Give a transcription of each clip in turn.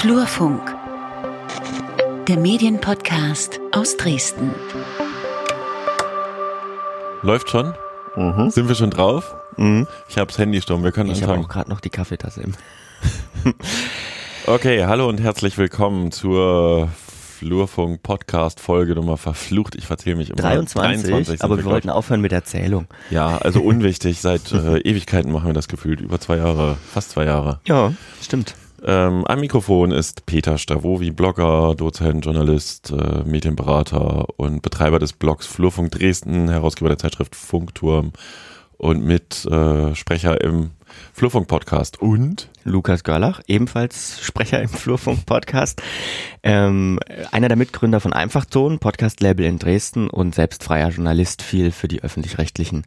Flurfunk, der Medienpodcast aus Dresden. Läuft schon? Mhm. Sind wir schon drauf? Mhm. Ich habe das Handy stumm, wir können Ich habe anfangen. auch gerade noch die Kaffeetasse im. Okay, hallo und herzlich willkommen zur Flurfunk Podcast Folge Nummer verflucht. Ich verzähle mich immer. 23, sind aber wir glaub wollten aufhören mit der Zählung. ich. Ja, also unwichtig. Seit äh, Ewigkeiten machen wir das gefühlt. Über zwei Jahre, fast zwei Jahre. Ja, stimmt. Ähm, am Mikrofon ist Peter Stavovi, Blogger, Dozent, Journalist, äh, Medienberater und Betreiber des Blogs Flurfunk Dresden, Herausgeber der Zeitschrift Funkturm und mit äh, im Flurfunk Podcast. Und? Lukas Görlach, ebenfalls Sprecher im Flurfunk-Podcast, ähm, einer der Mitgründer von Einfachton, Podcast-Label in Dresden und selbst freier Journalist, viel für die Öffentlich-Rechtlichen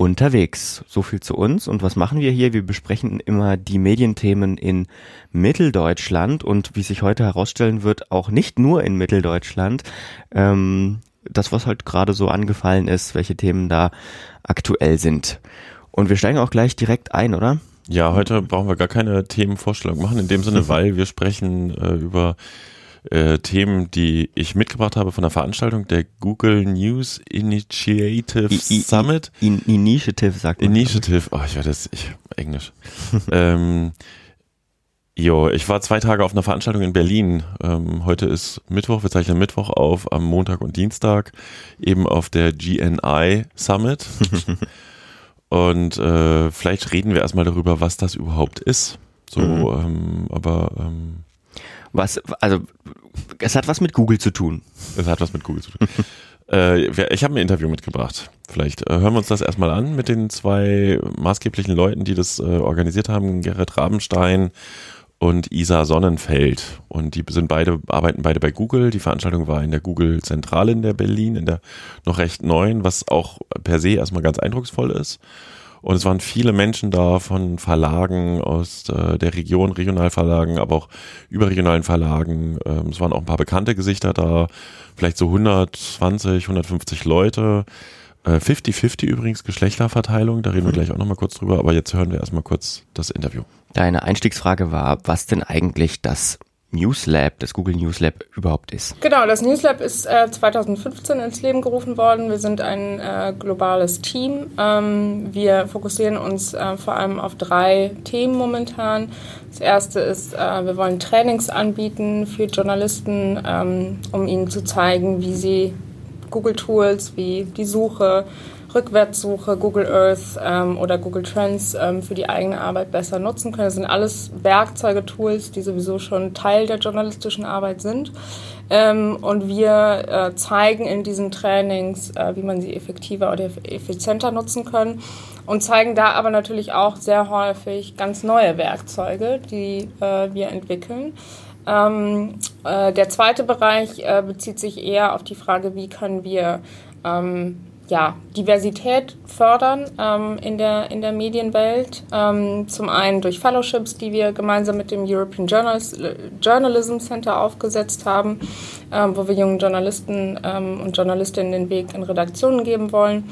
unterwegs. So viel zu uns. Und was machen wir hier? Wir besprechen immer die Medienthemen in Mitteldeutschland und wie sich heute herausstellen wird, auch nicht nur in Mitteldeutschland. Ähm, das, was halt gerade so angefallen ist, welche Themen da aktuell sind. Und wir steigen auch gleich direkt ein, oder? Ja, heute brauchen wir gar keine Themenvorstellung machen, in dem Sinne, weil wir sprechen äh, über äh, Themen, die ich mitgebracht habe von der Veranstaltung der Google News Initiative I- I- Summit. In Initiative sagt man. Initiative, oh, ich werde das, ich, Englisch. ähm, jo, ich war zwei Tage auf einer Veranstaltung in Berlin. Ähm, heute ist Mittwoch, wir zeichnen Mittwoch auf, am Montag und Dienstag, eben auf der GNI Summit. und äh, vielleicht reden wir erstmal darüber, was das überhaupt ist. So, Mhm. ähm, aber ähm, Was, also, es hat was mit Google zu tun. es hat was mit Google zu tun. äh, ich habe ein Interview mitgebracht. Vielleicht äh, hören wir uns das erstmal an mit den zwei maßgeblichen Leuten, die das äh, organisiert haben, Gerrit Rabenstein und Isa Sonnenfeld. Und die sind beide, arbeiten beide bei Google. Die Veranstaltung war in der Google-Zentrale in der Berlin, in der noch recht neuen, was auch per se erstmal ganz eindrucksvoll ist. Und es waren viele Menschen da von Verlagen aus äh, der Region, Regionalverlagen, aber auch überregionalen Verlagen. Ähm, es waren auch ein paar bekannte Gesichter da, vielleicht so 120, 150 Leute. Äh, 50-50 übrigens Geschlechterverteilung, da reden wir gleich auch nochmal kurz drüber, aber jetzt hören wir erstmal kurz das Interview. Deine Einstiegsfrage war, was denn eigentlich das News Lab, das Google News Lab überhaupt ist. Genau, das Newslab ist äh, 2015 ins Leben gerufen worden. Wir sind ein äh, globales Team. Ähm, wir fokussieren uns äh, vor allem auf drei Themen momentan. Das erste ist, äh, wir wollen Trainings anbieten für Journalisten, ähm, um ihnen zu zeigen, wie sie Google-Tools wie die Suche, Rückwärtssuche, Google Earth ähm, oder Google Trends ähm, für die eigene Arbeit besser nutzen können. Das sind alles Werkzeuge, Tools, die sowieso schon Teil der journalistischen Arbeit sind. Ähm, und wir äh, zeigen in diesen Trainings, äh, wie man sie effektiver oder effizienter nutzen kann und zeigen da aber natürlich auch sehr häufig ganz neue Werkzeuge, die äh, wir entwickeln. Ähm, äh, der zweite Bereich äh, bezieht sich eher auf die Frage, wie können wir ähm, ja, Diversität fördern ähm, in, der, in der Medienwelt. Ähm, zum einen durch Fellowships, die wir gemeinsam mit dem European Journals Journalism Center aufgesetzt haben, ähm, wo wir jungen Journalisten ähm, und Journalistinnen den Weg in Redaktionen geben wollen.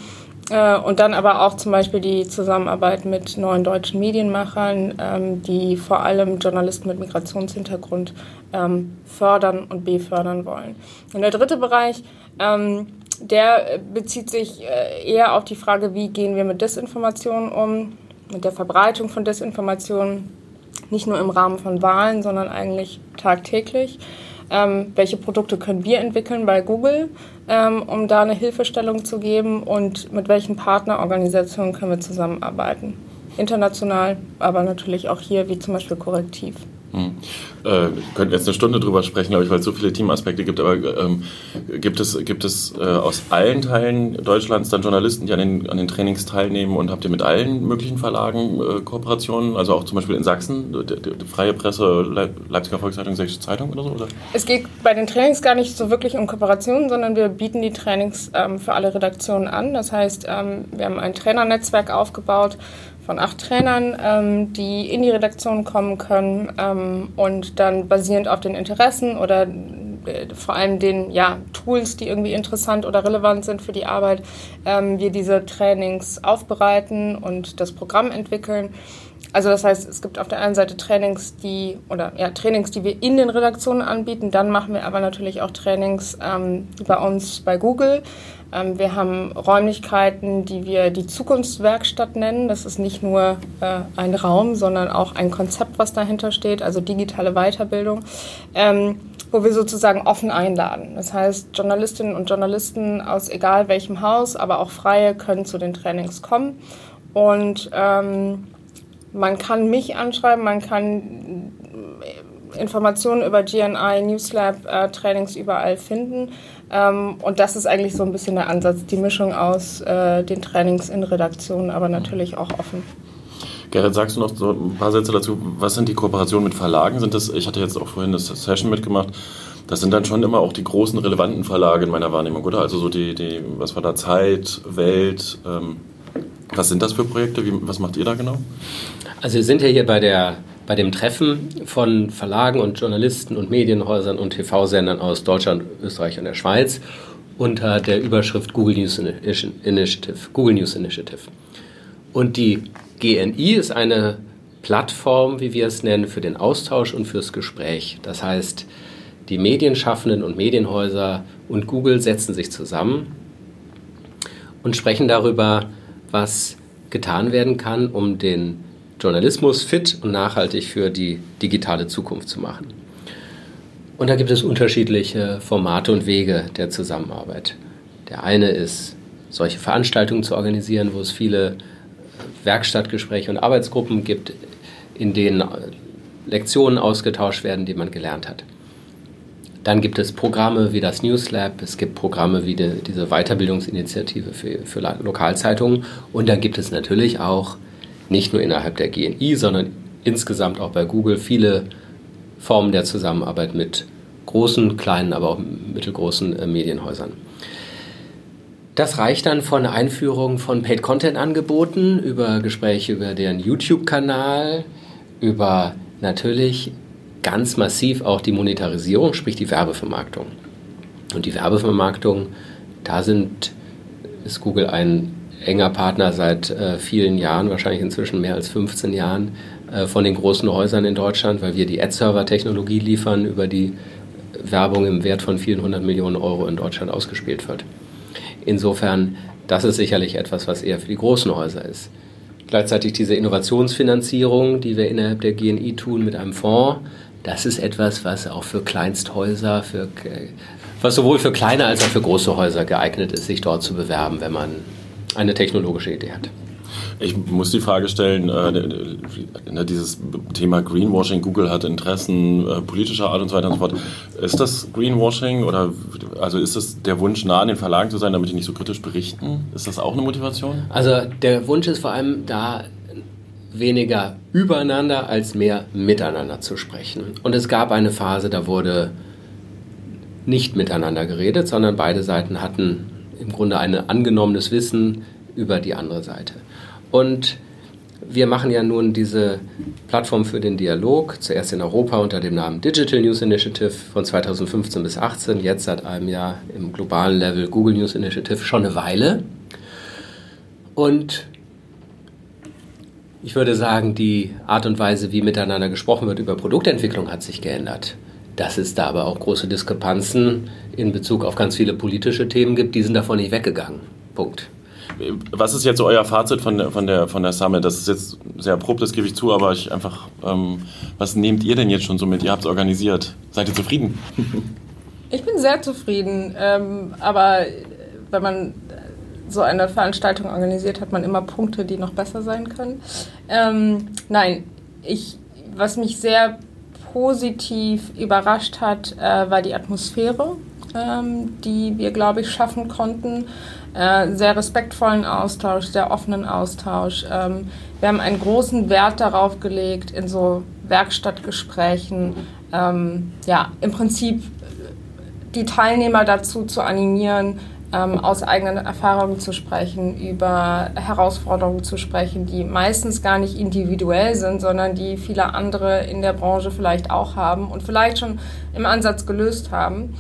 Äh, und dann aber auch zum Beispiel die Zusammenarbeit mit neuen deutschen Medienmachern, ähm, die vor allem Journalisten mit Migrationshintergrund ähm, fördern und befördern wollen. Und der dritte Bereich, ähm, der bezieht sich äh, eher auf die Frage, wie gehen wir mit Desinformation um, mit der Verbreitung von Desinformation, nicht nur im Rahmen von Wahlen, sondern eigentlich tagtäglich. Ähm, welche Produkte können wir entwickeln bei Google, ähm, um da eine Hilfestellung zu geben und mit welchen Partnerorganisationen können wir zusammenarbeiten. International, aber natürlich auch hier, wie zum Beispiel Korrektiv. Äh, könnten jetzt eine Stunde drüber sprechen, glaube ich, weil es so viele Teamaspekte gibt. Aber ähm, gibt es, gibt es äh, aus allen Teilen Deutschlands dann Journalisten, die an den, an den Trainings teilnehmen und habt ihr mit allen möglichen Verlagen äh, Kooperationen? Also auch zum Beispiel in Sachsen, die, die, die Freie Presse, Leip Leipziger Volkszeitung, Sächsische Zeitung oder so? Oder? Es geht bei den Trainings gar nicht so wirklich um Kooperationen, sondern wir bieten die Trainings ähm, für alle Redaktionen an. Das heißt, ähm, wir haben ein Trainernetzwerk aufgebaut von acht Trainern, ähm, die in die Redaktion kommen können ähm, dann basierend auf den Interessen oder äh, vor allem den ja, Tools, die irgendwie interessant oder relevant sind für die Arbeit, ähm, wir diese Trainings aufbereiten und das Programm entwickeln. also das heißt, es gibt auf der einen Seite Trainings, die oder ja Trainings, die wir in den Redaktionen anbieten. Dann machen wir aber natürlich auch Trainings ähm, bei uns bei Google. Ähm, wir haben Räumlichkeiten, die wir die Zukunftswerkstatt nennen. Das ist nicht nur äh, ein Raum, sondern auch ein Konzept, was dahinter steht, also digitale Weiterbildung. Ähm, wo wir sozusagen offen einladen. Das heißt, Journalistinnen und Journalisten aus egal welchem Haus, aber auch Freie können zu den Trainings kommen. Und ähm, man kann mich anschreiben, man kann äh, Informationen über GNI, Newslab, äh, Trainings überall finden. Ähm, und das ist eigentlich so ein bisschen der Ansatz, die Mischung aus äh, den Trainings in Redaktionen, aber natürlich auch offen. Gerrit, sagst du noch so ein paar Sätze dazu? Was sind die Kooperationen mit Verlagen? Sind das, ich hatte jetzt auch vorhin das Session mitgemacht, das sind dann schon immer auch die großen relevanten Verlage in meiner Wahrnehmung, oder? Also so die, die was war da, Zeit, Welt, ähm, was sind das für Projekte? Wie, was macht ihr da genau? Also wir sind ja hier bei, der, bei dem Treffen von Verlagen und Journalisten und Medienhäusern und TV-Sendern aus Deutschland, Österreich und der Schweiz unter der Überschrift Google News Initiative. Google News Initiative. Und die GNI ist eine Plattform, wie wir es nennen, für den Austausch und fürs Gespräch. Das heißt, die Medienschaffenden und Medienhäuser und Google setzen sich zusammen und sprechen darüber, was getan werden kann, um den Journalismus fit und nachhaltig für die digitale Zukunft zu machen. Und da gibt es unterschiedliche Formate und Wege der Zusammenarbeit. Der eine ist, solche Veranstaltungen zu organisieren, wo es viele Werkstattgespräche und Arbeitsgruppen gibt, in denen Lektionen ausgetauscht werden, die man gelernt hat. Dann gibt es Programme wie das Newslab, es gibt Programme wie die, diese Weiterbildungsinitiative für, für Lokalzeitungen und dann gibt es natürlich auch nicht nur innerhalb der GNI, sondern insgesamt auch bei Google viele Formen der Zusammenarbeit mit großen, kleinen, aber auch mittelgroßen äh, Medienhäusern. Das reicht dann von Einführung von Paid-Content-Angeboten über Gespräche über deren YouTube-Kanal, über natürlich ganz massiv auch die Monetarisierung, sprich die Werbevermarktung. Und die Werbevermarktung, da sind, ist Google ein enger Partner seit äh, vielen Jahren, wahrscheinlich inzwischen mehr als 15 Jahren, äh, von den großen Häusern in Deutschland, weil wir die Ad-Server-Technologie liefern, über die Werbung im Wert von vielen hundert Millionen Euro in Deutschland ausgespielt wird. Insofern, das ist sicherlich etwas, was eher für die großen Häuser ist. Gleichzeitig diese Innovationsfinanzierung, die wir innerhalb der GNI tun mit einem Fonds, das ist etwas, was auch für Kleinsthäuser, für, was sowohl für kleine als auch für große Häuser geeignet ist, sich dort zu bewerben, wenn man eine technologische Idee hat. Ich muss die Frage stellen, äh, ne, dieses Thema Greenwashing, Google hat Interessen äh, politischer Art und so weiter und so fort. Ist das Greenwashing oder also ist das der Wunsch, nah an den Verlagen zu sein, damit die nicht so kritisch berichten? Ist das auch eine Motivation? Also der Wunsch ist vor allem da, weniger übereinander als mehr miteinander zu sprechen. Und es gab eine Phase, da wurde nicht miteinander geredet, sondern beide Seiten hatten im Grunde ein angenommenes Wissen über die andere Seite. Und wir machen ja nun diese Plattform für den Dialog, zuerst in Europa unter dem Namen Digital News Initiative von 2015 bis 2018, jetzt seit einem Jahr im globalen Level Google News Initiative, schon eine Weile. Und ich würde sagen, die Art und Weise, wie miteinander gesprochen wird über Produktentwicklung, hat sich geändert. Dass es da aber auch große Diskrepanzen in Bezug auf ganz viele politische Themen gibt, die sind davon nicht weggegangen. Punkt. Was ist jetzt so euer Fazit von der, von der, von der Summit? Das ist jetzt sehr abrupt, das gebe ich zu, aber ich einfach, ähm, was nehmt ihr denn jetzt schon so mit? Ihr habt es organisiert. Seid ihr zufrieden? Ich bin sehr zufrieden, ähm, aber wenn man so eine Veranstaltung organisiert, hat man immer Punkte, die noch besser sein können. Ähm, nein, ich, was mich sehr positiv überrascht hat, äh, war die Atmosphäre, ähm, die wir, glaube ich, schaffen konnten. Äh, sehr respektvollen Austausch, sehr offenen Austausch. Ähm, wir haben einen großen Wert darauf gelegt, in so Werkstattgesprächen, ähm, ja, im Prinzip die Teilnehmer dazu zu animieren, ähm, aus eigenen Erfahrungen zu sprechen, über Herausforderungen zu sprechen, die meistens gar nicht individuell sind, sondern die viele andere in der Branche vielleicht auch haben und vielleicht schon im Ansatz gelöst haben.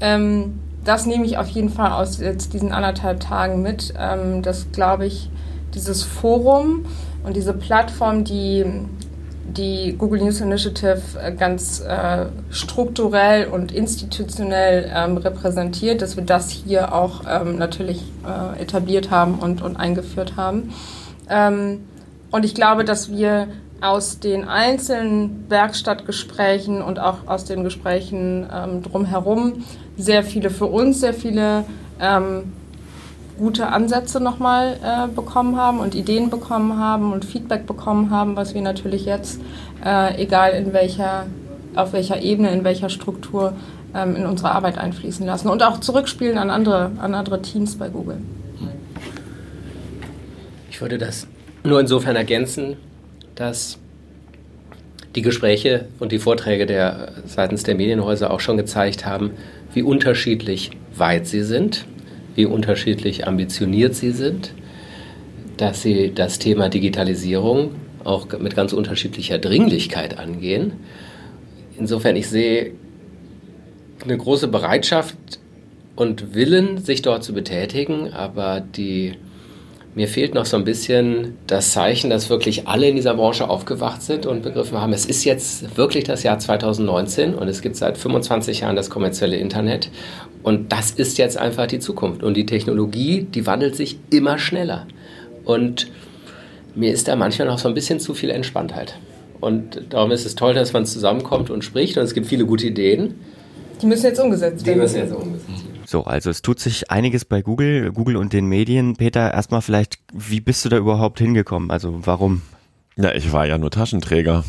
Ähm, das nehme ich auf jeden Fall aus jetzt diesen anderthalb Tagen mit. Ähm, das glaube ich, dieses Forum und diese Plattform, die die Google News Initiative äh, ganz äh, strukturell und institutionell ähm, repräsentiert, dass wir das hier auch ähm, natürlich äh, etabliert haben und, und eingeführt haben. Ähm, und ich glaube, dass wir aus den einzelnen Werkstattgesprächen und auch aus den Gesprächen ähm, drumherum sehr viele für uns, sehr viele ähm, gute Ansätze nochmal äh, bekommen haben und Ideen bekommen haben und Feedback bekommen haben, was wir natürlich jetzt, äh, egal in welcher, auf welcher Ebene, in welcher Struktur, ähm, in unsere Arbeit einfließen lassen und auch zurückspielen an andere, an andere Teams bei Google. Ich würde das nur insofern ergänzen, dass die Gespräche und die Vorträge der seitens der Medienhäuser auch schon gezeigt haben, wie unterschiedlich weit sie sind wie unterschiedlich ambitioniert sie sind, dass sie das Thema Digitalisierung auch mit ganz unterschiedlicher Dringlichkeit angehen. Insofern, ich sehe eine große Bereitschaft und Willen, sich dort zu betätigen, aber die mir fehlt noch so ein bisschen das Zeichen, dass wirklich alle in dieser Branche aufgewacht sind und begriffen haben, es ist jetzt wirklich das Jahr 2019 und es gibt seit 25 Jahren das kommerzielle Internet und das ist jetzt einfach die Zukunft. Und die Technologie, die wandelt sich immer schneller. Und mir ist da manchmal noch so ein bisschen zu viel Entspanntheit. Und darum ist es toll, dass man zusammenkommt und spricht und es gibt viele gute Ideen. Die müssen jetzt umgesetzt werden. Die müssen jetzt umgesetzt werden. So, also es tut sich einiges bei Google, Google und den Medien. Peter, erstmal vielleicht, wie bist du da überhaupt hingekommen? Also warum? Ja, ich war ja nur Taschenträger.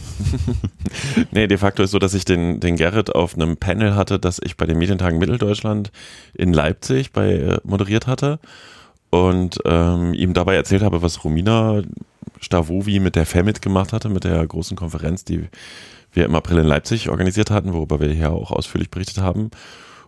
nee, de facto ist so, dass ich den, den Gerrit auf einem Panel hatte, das ich bei den Medientagen Mitteldeutschland in Leipzig bei äh, moderiert hatte und ähm, ihm dabei erzählt habe, was Romina Stavovi mit der FEMIT gemacht hatte, mit der großen Konferenz, die wir im April in Leipzig organisiert hatten, worüber wir hier auch ausführlich berichtet haben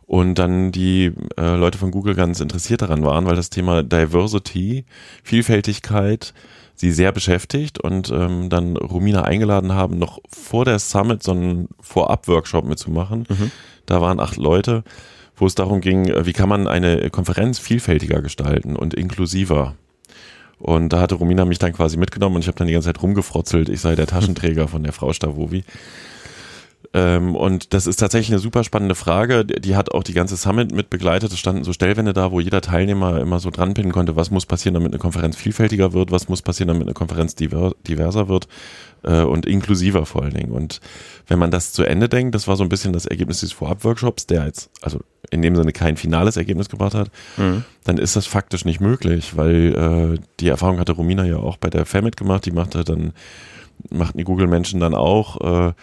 und dann die äh, Leute von Google ganz interessiert daran waren, weil das Thema Diversity, Vielfältigkeit sie sehr beschäftigt und ähm, dann Romina eingeladen haben, noch vor der Summit so einen Vorab-Workshop mitzumachen. Mhm. Da waren acht Leute, wo es darum ging, äh, wie kann man eine Konferenz vielfältiger gestalten und inklusiver. Und da hatte Romina mich dann quasi mitgenommen und ich habe dann die ganze Zeit rumgefrotzelt, ich sei der Taschenträger von der Frau Stavovi. Ähm, und das ist tatsächlich eine super spannende Frage. Die hat auch die ganze Summit mit begleitet. Es standen so Stellwände da, wo jeder Teilnehmer immer so dranpinnen konnte, was muss passieren, damit eine Konferenz vielfältiger wird, was muss passieren, damit eine Konferenz diverser wird äh, und inklusiver vor allen Dingen. Und wenn man das zu Ende denkt, das war so ein bisschen das Ergebnis dieses Vorab-Workshops, der jetzt, also in dem Sinne kein finales Ergebnis gebracht hat, mhm. dann ist das faktisch nicht möglich, weil äh, die Erfahrung hatte Romina ja auch bei der Famit gemacht, die machte dann, machten die Google-Menschen dann auch, äh,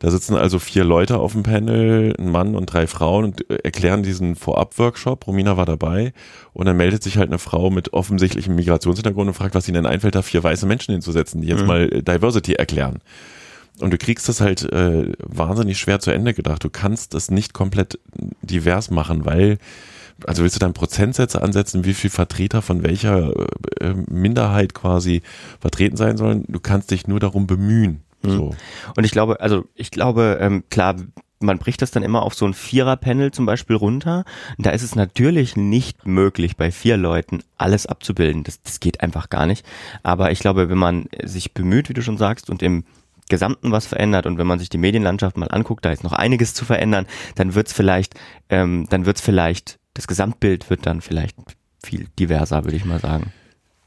da sitzen also vier Leute auf dem Panel, ein Mann und drei Frauen und äh, erklären diesen Vorab-Workshop. Romina war dabei und dann meldet sich halt eine Frau mit offensichtlichem Migrationshintergrund und fragt, was ihnen denn einfällt, da vier weiße Menschen hinzusetzen, die jetzt mhm. mal äh, Diversity erklären. Und du kriegst das halt äh, wahnsinnig schwer zu Ende gedacht. Du kannst das nicht komplett divers machen, weil also willst du dann Prozentsätze ansetzen, wie viel Vertreter von welcher äh, Minderheit quasi vertreten sein sollen? Du kannst dich nur darum bemühen. Mhm. So. Und ich glaube, also ich glaube, ähm, klar, man bricht das dann immer auf so ein Vierer-Panel zum Beispiel runter. Und da ist es natürlich nicht möglich, bei vier Leuten alles abzubilden. Das, das geht einfach gar nicht. Aber ich glaube, wenn man sich bemüht, wie du schon sagst, und im Gesamten was verändert und wenn man sich die Medienlandschaft mal anguckt, da ist noch einiges zu verändern, dann wird's vielleicht, ähm, dann wird's vielleicht, das Gesamtbild wird dann vielleicht viel diverser, würde ich mal sagen.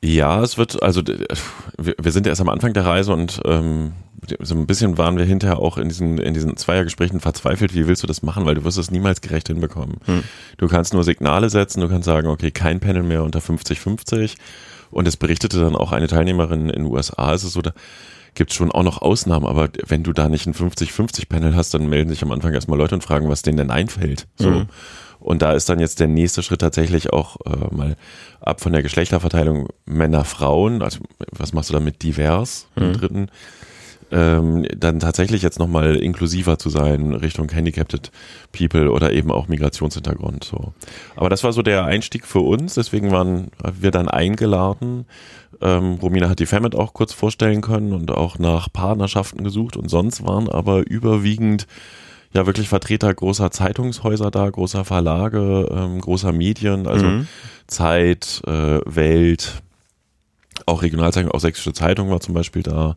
Ja, es wird, also wir, wir sind erst am Anfang der Reise und ähm, so ein bisschen waren wir hinterher auch in diesen, in diesen Zweiergesprächen verzweifelt, wie willst du das machen, weil du wirst es niemals gerecht hinbekommen. Hm. Du kannst nur Signale setzen, du kannst sagen, okay, kein Panel mehr unter 50-50 und es berichtete dann auch eine Teilnehmerin in den USA, ist es so, da gibt es schon auch noch Ausnahmen, aber wenn du da nicht ein 50-50 Panel hast, dann melden sich am Anfang erstmal Leute und fragen, was denen denn einfällt. So. Mhm. Und da ist dann jetzt der nächste Schritt tatsächlich auch äh, mal ab von der Geschlechterverteilung Männer, Frauen, also was machst du damit divers mhm. im dritten, ähm, dann tatsächlich jetzt nochmal inklusiver zu sein Richtung Handicapped People oder eben auch Migrationshintergrund. So. Aber das war so der Einstieg für uns, deswegen waren wir dann eingeladen. Ähm, Romina hat die Famit auch kurz vorstellen können und auch nach Partnerschaften gesucht und sonst waren aber überwiegend ja wirklich Vertreter großer Zeitungshäuser da, großer Verlage, ähm, großer Medien, also mhm. Zeit, äh, Welt, auch Regionalzeitung, auch Sächsische Zeitung war zum Beispiel da.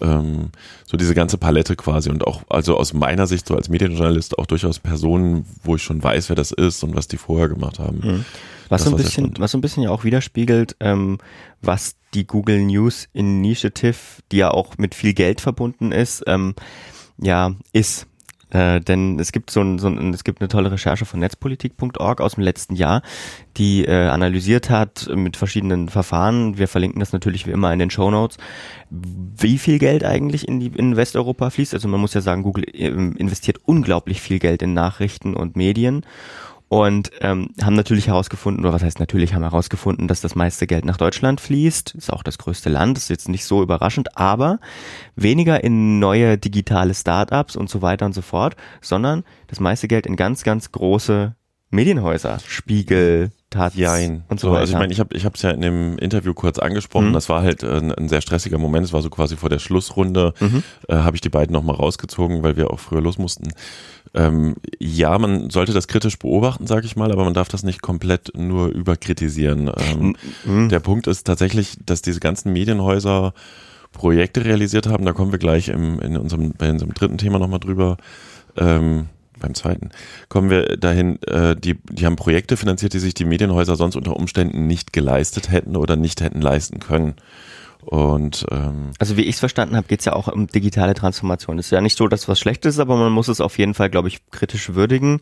Ähm, so diese ganze Palette quasi und auch, also aus meiner Sicht so als Medienjournalist auch durchaus Personen, wo ich schon weiß, wer das ist und was die vorher gemacht haben. Mhm. Was so ein bisschen, was so ein bisschen ja auch widerspiegelt, ähm, was die Google News Initiative, die ja auch mit viel Geld verbunden ist, ähm, ja, ist. Äh, denn es gibt so ein, so ein, es gibt eine tolle Recherche von netzpolitik.org aus dem letzten Jahr, die äh, analysiert hat mit verschiedenen Verfahren. Wir verlinken das natürlich wie immer in den Show Notes, wie viel Geld eigentlich in die in Westeuropa fließt. Also man muss ja sagen, Google ähm, investiert unglaublich viel Geld in Nachrichten und Medien und ähm, haben natürlich herausgefunden, oder was heißt natürlich, haben herausgefunden, dass das meiste Geld nach Deutschland fließt. Ist auch das größte Land, ist jetzt nicht so überraschend, aber weniger in neue digitale Startups und so weiter und so fort, sondern das meiste Geld in ganz, ganz große Medienhäuser, Spiegel, Taz Jein. und so, so weiter. Also ich meine, ich habe ich es ja in dem Interview kurz angesprochen. Mhm. Das war halt ein, ein, sehr stressiger Moment. Es war so quasi vor der Schlussrunde, mhm. äh, habe ich die beiden nochmal rausgezogen, weil wir auch früher los mussten. Ähm, ja, man sollte das kritisch beobachten, sage ich mal, aber man darf das nicht komplett nur überkritisieren. Ähm, mhm. Der Punkt ist tatsächlich, dass diese ganzen Medienhäuser Projekte realisiert haben. Da kommen wir gleich im, in unserem, bei unserem dritten Thema nochmal drüber. Ähm, beim zweiten, kommen wir dahin, äh, die, die haben Projekte finanziert, die sich die Medienhäuser sonst unter Umständen nicht geleistet hätten oder nicht hätten leisten können. Und ähm, also wie ich es verstanden habe, geht es ja auch um digitale Transformation. Es ist ja nicht so, dass was schlecht ist, aber man muss es auf jeden Fall, glaube ich, kritisch würdigen,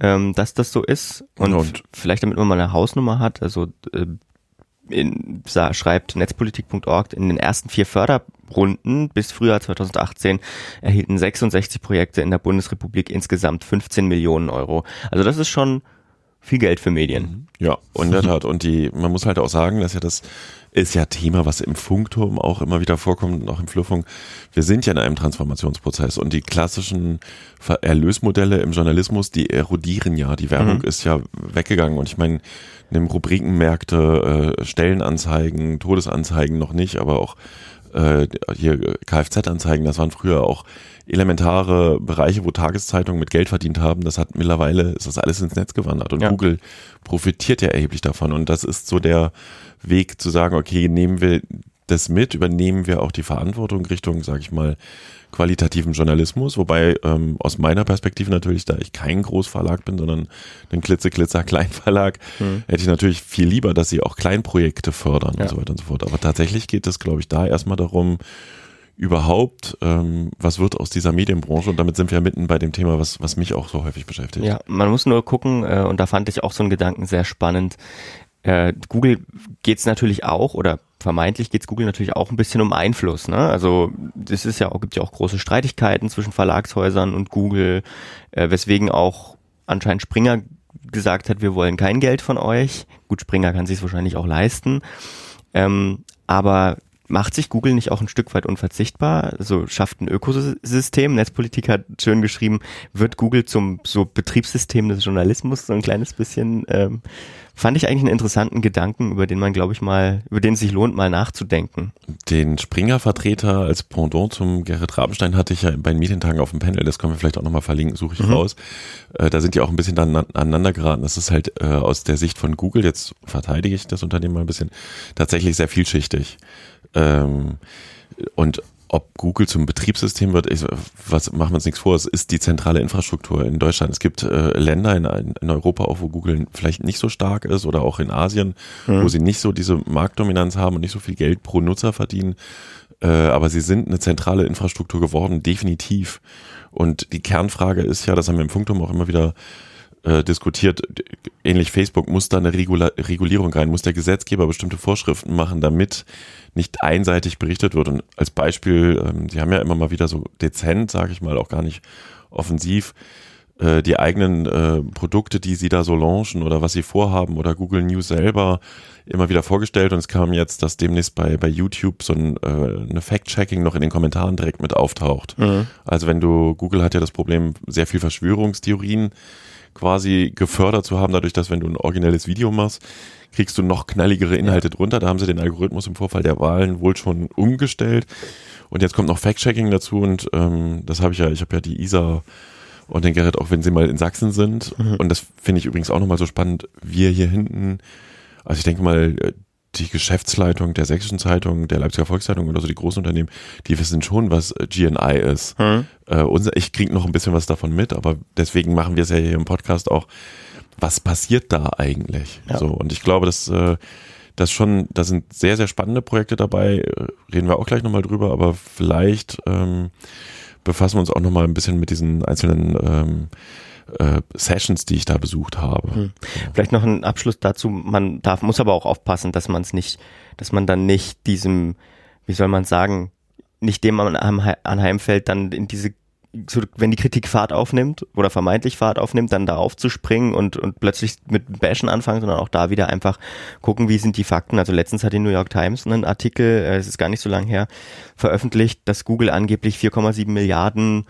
ähm, dass das so ist. Und, und vielleicht damit man mal eine Hausnummer hat, also äh, in, schreibt netzpolitik.org, in den ersten vier Förderrunden bis Frühjahr 2018 erhielten 66 Projekte in der Bundesrepublik insgesamt 15 Millionen Euro. Also das ist schon viel Geld für Medien. Ja, in der Tat. Und die, man muss halt auch sagen, dass ja das ist ja Thema, was im Funkturm auch immer wieder vorkommt und auch im Flurfunk. Wir sind ja in einem Transformationsprozess und die klassischen Erlösmodelle im Journalismus, die erodieren ja. Die Werbung mhm. ist ja weggegangen und ich meine, nimm Rubrikenmärkte, äh, Stellenanzeigen, Todesanzeigen noch nicht, aber auch äh, hier Kfz-Anzeigen, das waren früher auch elementare Bereiche, wo Tageszeitungen mit Geld verdient haben. Das hat mittlerweile, ist das alles ins Netz gewandert und ja. Google profitiert ja erheblich davon und das ist so der Weg zu sagen, okay, nehmen wir das mit, übernehmen wir auch die Verantwortung Richtung, sage ich mal, qualitativen Journalismus, wobei ähm, aus meiner Perspektive natürlich, da ich kein Großverlag bin, sondern ein klitzeklitzer Kleinverlag, mhm. hätte ich natürlich viel lieber, dass sie auch Kleinprojekte fördern ja. und so weiter und so fort. Aber tatsächlich geht es, glaube ich, da erstmal darum, überhaupt, ähm, was wird aus dieser Medienbranche? Und damit sind wir mitten bei dem Thema, was, was mich auch so häufig beschäftigt. Ja, man muss nur gucken, äh, und da fand ich auch so einen Gedanken sehr spannend, äh, Google geht es natürlich auch oder vermeintlich geht es Google natürlich auch ein bisschen um Einfluss. Ne? Also es ist ja auch, gibt ja auch große Streitigkeiten zwischen Verlagshäusern und Google, äh, weswegen auch anscheinend Springer gesagt hat, wir wollen kein Geld von euch. Gut, Springer kann sich wahrscheinlich auch leisten. Ähm, aber macht sich Google nicht auch ein Stück weit unverzichtbar? Also schafft ein Ökosystem. Netzpolitik hat schön geschrieben, wird Google zum so Betriebssystem des Journalismus so ein kleines bisschen. Ähm, fand ich eigentlich einen interessanten Gedanken, über den man, glaube ich, mal, über den es sich lohnt, mal nachzudenken. Den Springer-Vertreter als Pendant zum Gerrit Rabenstein hatte ich ja bei den Medientagen auf dem Panel, das können wir vielleicht auch nochmal verlinken, suche ich mhm. raus. Äh, da sind die auch ein bisschen dann aneinander geraten. Das ist halt äh, aus der Sicht von Google, jetzt verteidige ich das Unternehmen mal ein bisschen, tatsächlich sehr vielschichtig. Ähm, und ob Google zum Betriebssystem wird, ich, was machen wir uns nichts vor, es ist die zentrale Infrastruktur in Deutschland. Es gibt äh, Länder in, in, Europa auch, wo Google vielleicht nicht so stark ist oder auch in Asien, mhm. wo sie nicht so diese Marktdominanz haben und nicht so viel Geld pro Nutzer verdienen. Äh, aber sie sind eine zentrale Infrastruktur geworden, definitiv. Und die Kernfrage ist ja, das haben wir im Funkturm auch immer wieder äh, diskutiert, ähnlich Facebook, muss da eine Regula Regulierung rein, muss der Gesetzgeber bestimmte Vorschriften machen, damit nicht einseitig berichtet wird. Und als Beispiel, ähm, Sie haben ja immer mal wieder so dezent, sage ich mal, auch gar nicht offensiv, äh, die eigenen äh, Produkte, die Sie da so launchen oder was Sie vorhaben oder Google News selber immer wieder vorgestellt und es kam jetzt, dass demnächst bei, bei YouTube so ein äh, eine Fact-Checking noch in den Kommentaren direkt mit auftaucht. Mhm. Also wenn du, Google hat ja das Problem, sehr viel Verschwörungstheorien quasi gefördert zu haben, dadurch, dass wenn du ein originelles Video machst, kriegst du noch knalligere Inhalte drunter. Da haben sie den Algorithmus im Vorfall der Wahlen wohl schon umgestellt. Und jetzt kommt noch Fact-Checking dazu und ähm, das habe ich ja, ich habe ja die ISA und den Gerrit auch, wenn sie mal in Sachsen sind. Mhm. Und das finde ich übrigens auch nochmal so spannend. Wir hier hinten, also ich denke mal, die Geschäftsleitung der Sächsischen Zeitung, der Leipziger Volkszeitung oder so die großen Unternehmen, die wissen schon, was GNI ist. Hm. Äh, unser, ich kriege noch ein bisschen was davon mit, aber deswegen machen wir es ja hier im Podcast auch. Was passiert da eigentlich? Ja. So und ich glaube, dass äh, das schon, da sind sehr sehr spannende Projekte dabei. Äh, reden wir auch gleich nochmal drüber, aber vielleicht ähm, befassen wir uns auch nochmal ein bisschen mit diesen einzelnen ähm, äh, Sessions, die ich da besucht habe. Hm. Vielleicht noch ein Abschluss dazu. Man darf, muss aber auch aufpassen, dass man es nicht, dass man dann nicht diesem, wie soll man sagen, nicht dem anheimfällt, dann in diese so, wenn die Kritik Fahrt aufnimmt oder vermeintlich Fahrt aufnimmt, dann da aufzuspringen und, und plötzlich mit Bashen anfangen, sondern auch da wieder einfach gucken, wie sind die Fakten. Also letztens hat die New York Times einen Artikel, äh, es ist gar nicht so lange her, veröffentlicht, dass Google angeblich 4,7 Milliarden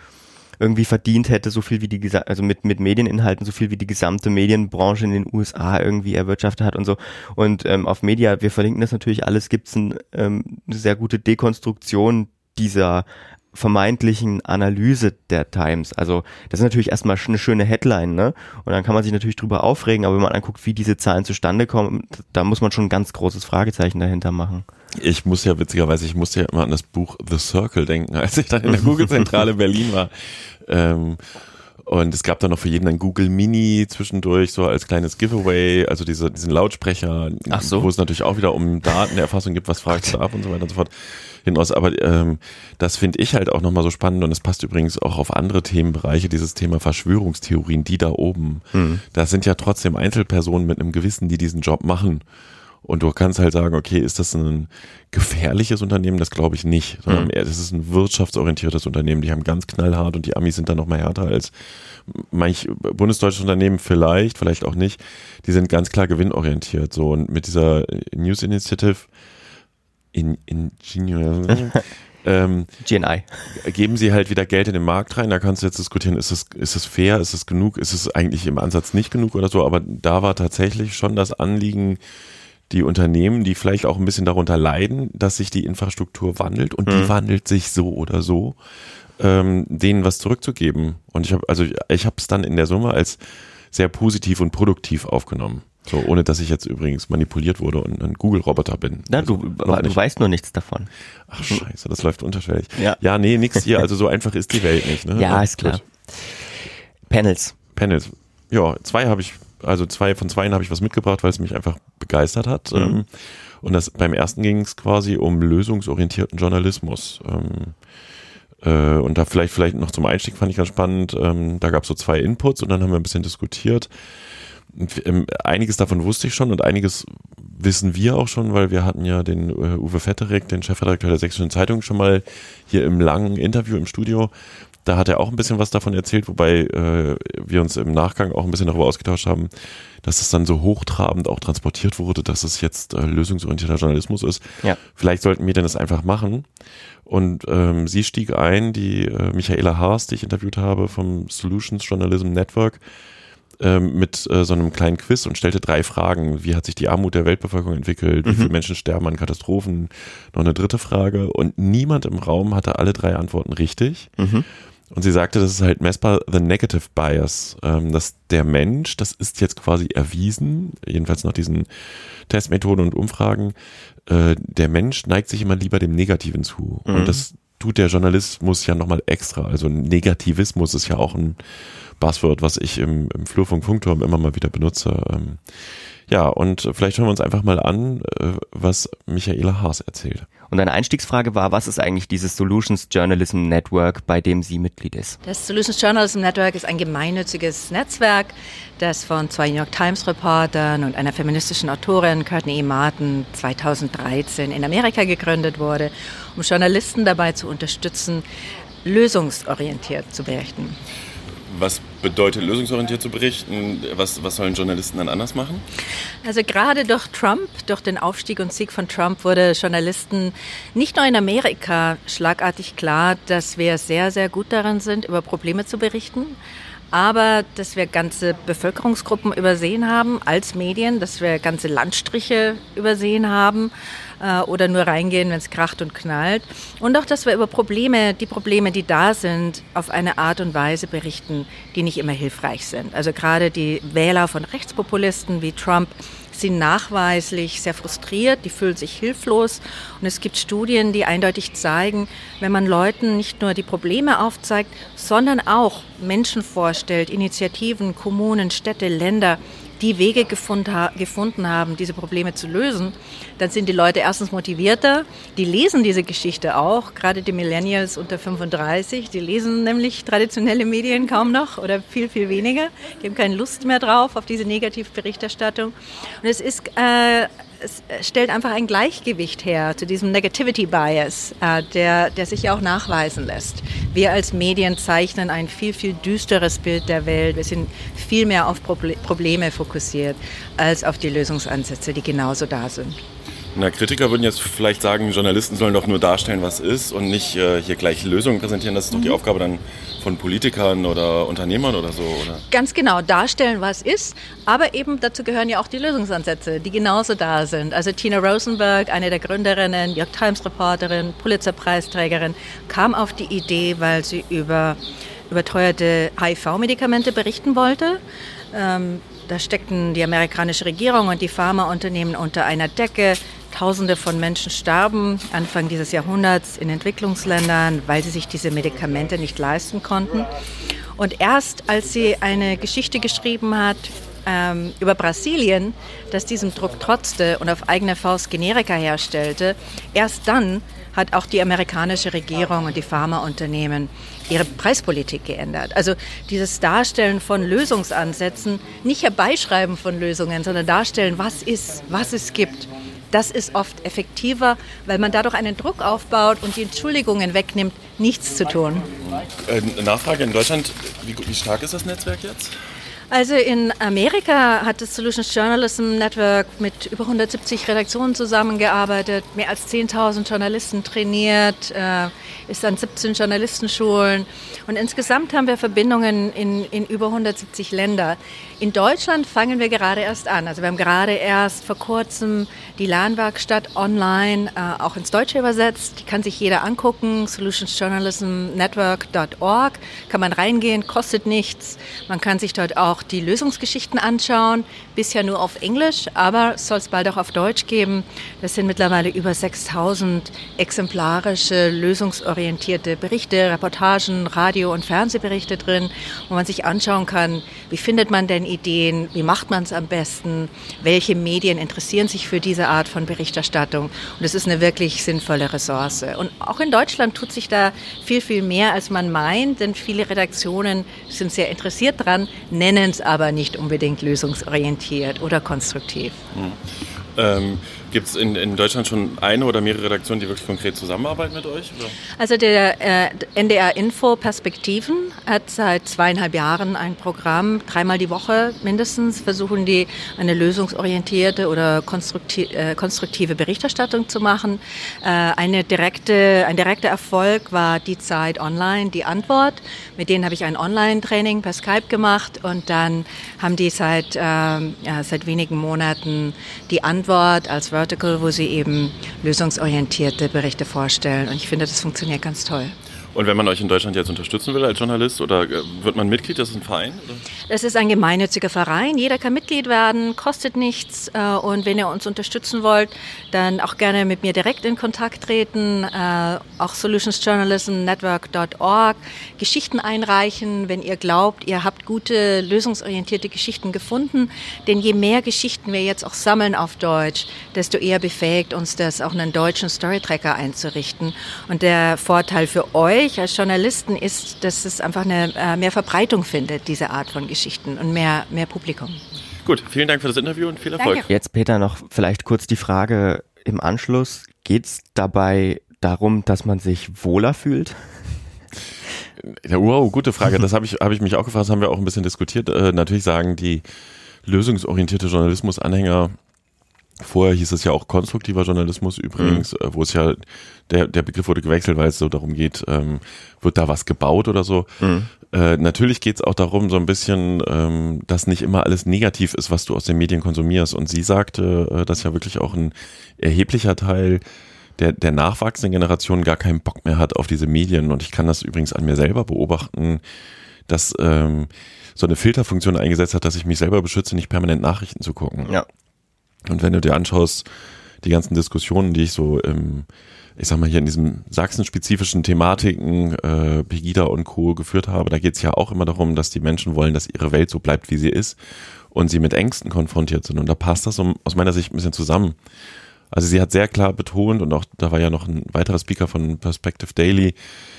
irgendwie verdient hätte, so viel wie die, also mit, mit Medieninhalten, so viel wie die gesamte Medienbranche in den USA irgendwie erwirtschaftet hat und so. Und ähm, auf Media, wir verlinken das natürlich alles, gibt es ein, ähm, eine sehr gute Dekonstruktion dieser vermeintlichen Analyse der Times. Also das ist natürlich erstmal eine schöne Headline, ne? Und dann kann man sich natürlich drüber aufregen, aber wenn man anguckt, wie diese Zahlen zustande kommen, da muss man schon ein ganz großes Fragezeichen dahinter machen. Ich muss ja witzigerweise, ich musste ja immer an das Buch The Circle denken, als ich dann in der Google-Zentrale Berlin war. Ähm, und es gab dann noch für jeden ein Google Mini zwischendurch, so als kleines Giveaway, also diese, diesen Lautsprecher, so. wo es natürlich auch wieder um Datenerfassung gibt, was fragst du ab und so weiter und so fort hinaus. Aber ähm, das finde ich halt auch nochmal so spannend und es passt übrigens auch auf andere Themenbereiche, dieses Thema Verschwörungstheorien, die da oben. Mhm. Das sind ja trotzdem Einzelpersonen mit einem Gewissen, die diesen Job machen. Und du kannst halt sagen, okay, ist das ein gefährliches Unternehmen? Das glaube ich nicht, sondern mhm. es ist ein wirtschaftsorientiertes Unternehmen. Die haben ganz knallhart und die Amis sind dann noch mal härter als manch bundesdeutsche Unternehmen vielleicht, vielleicht auch nicht. Die sind ganz klar gewinnorientiert. So und mit dieser News Initiative in, in ähm, GNI. Geben sie halt wieder Geld in den Markt rein. Da kannst du jetzt diskutieren, ist es, ist es fair, ist es genug, ist es eigentlich im Ansatz nicht genug oder so. Aber da war tatsächlich schon das Anliegen, die Unternehmen, die vielleicht auch ein bisschen darunter leiden, dass sich die Infrastruktur wandelt und mhm. die wandelt sich so oder so, ähm, denen was zurückzugeben. Und ich habe also ich habe es dann in der Summe als sehr positiv und produktiv aufgenommen. So, ohne dass ich jetzt übrigens manipuliert wurde und ein Google-Roboter bin. Na, also, du, du weißt nur nichts davon. Ach scheiße, das läuft unterschwellig. Ja, ja nee, nix hier. Also so einfach ist die Welt nicht. Ne? Ja, ist klar. Gut. Panels. Panels. Ja, zwei habe ich also zwei von zweien habe ich was mitgebracht, weil es mich einfach begeistert hat. Mhm. Ähm, und das beim ersten ging es quasi um lösungsorientierten Journalismus. Ähm, äh, und da vielleicht, vielleicht noch zum Einstieg fand ich ganz spannend. Ähm, da gab es so zwei Inputs und dann haben wir ein bisschen diskutiert. Einiges davon wusste ich schon und einiges wissen wir auch schon, weil wir hatten ja den äh, Uwe Vetterik, den Chefredakteur der Sächsischen Zeitung, schon mal hier im langen Interview im Studio da hat er auch ein bisschen was davon erzählt, wobei äh, wir uns im Nachgang auch ein bisschen darüber ausgetauscht haben, dass es dann so hochtrabend auch transportiert wurde, dass es jetzt äh, lösungsorientierter Journalismus ist. Ja. Vielleicht sollten wir denn das einfach machen. Und ähm, sie stieg ein, die äh, Michaela Haas, die ich interviewt habe vom Solutions Journalism Network, ähm, mit äh, so einem kleinen Quiz und stellte drei Fragen. Wie hat sich die Armut der Weltbevölkerung entwickelt? Wie mhm. viele Menschen sterben an Katastrophen? Noch eine dritte Frage. Und niemand im Raum hatte alle drei Antworten richtig. Mhm. Und sie sagte, das ist halt messbar the negative bias, ähm, dass der Mensch, das ist jetzt quasi erwiesen, jedenfalls nach diesen Testmethoden und Umfragen, äh, der Mensch neigt sich immer lieber dem Negativen zu. Mhm. Und das tut der Journalismus ja nochmal extra. Also Negativismus ist ja auch ein Buzzword, was ich im, im Flurfunk Funkturm immer mal wieder benutze. Ähm, ja, und vielleicht hören wir uns einfach mal an, äh, was Michaela Haas erzählt. Und eine Einstiegsfrage war, was ist eigentlich dieses Solutions Journalism Network, bei dem sie Mitglied ist? Das Solutions Journalism Network ist ein gemeinnütziges Netzwerk, das von zwei New York Times Reportern und einer feministischen Autorin, Courtney E. Martin, 2013 in Amerika gegründet wurde, um Journalisten dabei zu unterstützen, lösungsorientiert zu berichten. Was bedeutet lösungsorientiert zu berichten? Was, was sollen Journalisten dann anders machen? Also gerade durch Trump, durch den Aufstieg und Sieg von Trump wurde Journalisten nicht nur in Amerika schlagartig klar, dass wir sehr, sehr gut darin sind, über Probleme zu berichten, aber dass wir ganze Bevölkerungsgruppen übersehen haben als Medien, dass wir ganze Landstriche übersehen haben äh, oder nur reingehen, wenn es kracht und knallt. Und auch, dass wir über Probleme, die Probleme, die da sind, auf eine Art und Weise berichten, die nicht immer hilfreich sind. Also gerade die Wähler von Rechtspopulisten wie Trump sind nachweislich sehr frustriert, die fühlen sich hilflos. Und es gibt Studien, die eindeutig zeigen, wenn man Leuten nicht nur die Probleme aufzeigt, sondern auch Menschen vorstellt, Initiativen, Kommunen, Städte, Länder, die Wege gefunden, gefunden haben, diese Probleme zu lösen, dann sind die Leute erstens motivierter, die lesen diese Geschichte auch, gerade die Millennials unter 35, die lesen nämlich traditionelle Medien kaum noch oder viel, viel weniger. Die haben keine Lust mehr drauf auf diese Negativberichterstattung. Und es ist äh, es stellt einfach ein Gleichgewicht her zu diesem Negativity Bias, äh, der, der sich ja auch nachweisen lässt. Wir als Medien zeichnen ein viel, viel düsteres Bild der Welt. Wir sind viel mehr auf Probleme fokussiert als auf die Lösungsansätze, die genauso da sind. Na, Kritiker würden jetzt vielleicht sagen, Journalisten sollen doch nur darstellen, was ist und nicht äh, hier gleich Lösungen präsentieren. Das ist doch die mhm. Aufgabe dann von Politikern oder Unternehmern oder so, oder? Ganz genau, darstellen, was ist. Aber eben dazu gehören ja auch die Lösungsansätze, die genauso da sind. Also Tina Rosenberg, eine der Gründerinnen, New York Times Reporterin, Pulitzer-Preisträgerin, kam auf die Idee, weil sie über überteuerte HIV-Medikamente berichten wollte. Ähm, da steckten die amerikanische Regierung und die Pharmaunternehmen unter einer Decke. Tausende von Menschen starben Anfang dieses Jahrhunderts in Entwicklungsländern, weil sie sich diese Medikamente nicht leisten konnten. Und erst als sie eine Geschichte geschrieben hat ähm, über Brasilien, das diesem Druck trotzte und auf eigene Faust Generika herstellte, erst dann hat auch die amerikanische Regierung und die Pharmaunternehmen ihre Preispolitik geändert. Also dieses Darstellen von Lösungsansätzen, nicht herbeischreiben von Lösungen, sondern darstellen, was ist, was es gibt das ist oft effektiver, weil man dadurch einen Druck aufbaut und die Entschuldigungen wegnimmt, nichts zu tun. Äh, Nachfrage in Deutschland, wie, wie stark ist das Netzwerk jetzt? Also in Amerika hat das Solutions Journalism Network mit über 170 Redaktionen zusammengearbeitet, mehr als 10.000 Journalisten trainiert, äh, ist an 17 Journalistenschulen und insgesamt haben wir Verbindungen in, in über 170 Länder. In Deutschland fangen wir gerade erst an. Also wir haben gerade erst vor kurzem die Lahnwerkstatt online äh, auch ins Deutsche übersetzt. Die kann sich jeder angucken. Solutionsjournalismnetwork.org kann man reingehen, kostet nichts. Man kann sich dort auch die Lösungsgeschichten anschauen. Bisher nur auf Englisch, aber soll es bald auch auf Deutsch geben. Das sind mittlerweile über 6000 exemplarische, lösungsorientierte Berichte, Reportagen, Radio- und Fernsehberichte drin, wo man sich anschauen kann, wie findet man denn Ideen, wie macht man es am besten, welche Medien interessieren sich für diese Art von Berichterstattung. Und es ist eine wirklich sinnvolle Ressource. Und auch in Deutschland tut sich da viel, viel mehr, als man meint, denn viele Redaktionen sind sehr interessiert dran, nennen es aber nicht unbedingt lösungsorientiert oder konstruktiv. Mhm. Ähm, Gibt es in, in, Deutschland schon eine oder mehrere Redaktionen, die wirklich konkret zusammenarbeiten mit euch? Oder? Also der äh, NDR Info Perspektiven hat seit zweieinhalb Jahren ein Programm, dreimal die Woche mindestens, versuchen die eine lösungsorientierte oder konstruktive, äh, konstruktive Berichterstattung zu machen. Äh, eine direkte, ein direkter Erfolg war die Zeit Online, die Antwort. Mit denen habe ich ein Online-Training per Skype gemacht und dann haben die seit, ähm, ja, seit wenigen Monaten die Antwort als Vertical, wo sie eben lösungsorientierte Berichte vorstellen. Und ich finde, das funktioniert ganz toll. Und wenn man euch in Deutschland jetzt unterstützen will als Journalist oder äh, wird man Mitglied? Das ist ein Verein? Oder? Das ist ein gemeinnütziger Verein. Jeder kann Mitglied werden, kostet nichts. Äh, und wenn ihr uns unterstützen wollt, dann auch gerne mit mir direkt in Kontakt treten. Äh, auch solutionsjournalismnetwork.org. Geschichten einreichen, wenn ihr glaubt, ihr habt gute, lösungsorientierte Geschichten gefunden. Denn je mehr Geschichten wir jetzt auch sammeln auf Deutsch, desto eher befähigt uns das, auch einen deutschen Storytracker einzurichten. Und der Vorteil für euch, euch als Journalisten ist, dass es einfach eine äh, mehr Verbreitung findet, diese Art von Geschichten und mehr, mehr Publikum. Gut, vielen Dank für das Interview und viel Erfolg. Danke. Jetzt Peter noch vielleicht kurz die Frage im Anschluss. Geht es dabei darum, dass man sich wohler fühlt? Wow, gute Frage. Das habe ich, hab ich mich auch gefragt, das haben wir auch ein bisschen diskutiert. Äh, natürlich sagen die lösungsorientierte Journalismus-Anhänger, Vorher hieß es ja auch konstruktiver Journalismus übrigens, mhm. Äh, wo es ja, der, der Begriff wurde gewechselt, weil es so darum geht, ähm, wird da was gebaut oder so. Mhm. Äh, natürlich geht es auch darum, so ein bisschen, ähm, dass nicht immer alles negativ ist, was du aus den Medien konsumierst. Und sie sagte, äh, dass ja wirklich auch ein erheblicher Teil der, der nachwachsenden Generation gar keinen Bock mehr hat auf diese Medien. Und ich kann das übrigens an mir selber beobachten, dass ähm, so eine Filterfunktion eingesetzt hat, dass ich mich selber beschütze, nicht permanent Nachrichten zu gucken. Ja. Und wenn du dir anschaust, die ganzen Diskussionen, die ich so im, ich sag mal hier in diesen sachsenspezifischen Thematiken, äh, Pegida und Co. geführt habe, da geht es ja auch immer darum, dass die Menschen wollen, dass ihre Welt so bleibt, wie sie ist und sie mit Ängsten konfrontiert sind. Und da passt das um, aus meiner Sicht ein bisschen zusammen. Also sie hat sehr klar betont und auch da war ja noch ein weiterer Speaker von Perspective Daily,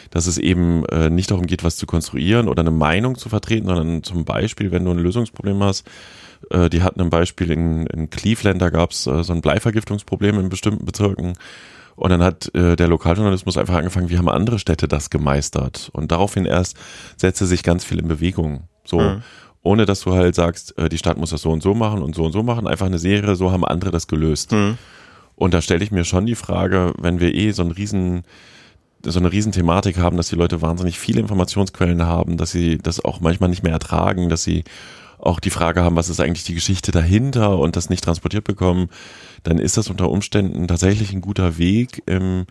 dass es eben äh, nicht darum geht, was zu konstruieren oder eine Meinung zu vertreten, sondern zum Beispiel, wenn du ein Lösungsproblem hast, äh, die hatten ein Beispiel in, in Cleveland, da gab es äh, so ein Bleivergiftungsproblem in bestimmten Bezirken. Und dann hat äh, der Lokaljournalismus einfach angefangen, wie haben andere Städte das gemeistert? Und daraufhin erst setzte sich ganz viel in Bewegung. So. Mhm. Ohne dass du halt sagst, äh, die Stadt muss das so und so machen und so und so machen. Einfach eine Serie, so haben andere das gelöst. Mhm. Und da stelle ich mir schon die Frage, wenn wir eh so einen riesen so eine Riesenthematik haben, dass die Leute wahnsinnig viele Informationsquellen haben, dass sie das auch manchmal nicht mehr ertragen, dass sie auch die Frage haben, was ist eigentlich die Geschichte dahinter und das nicht transportiert bekommen, dann ist das unter Umständen tatsächlich ein guter Weg, ähm,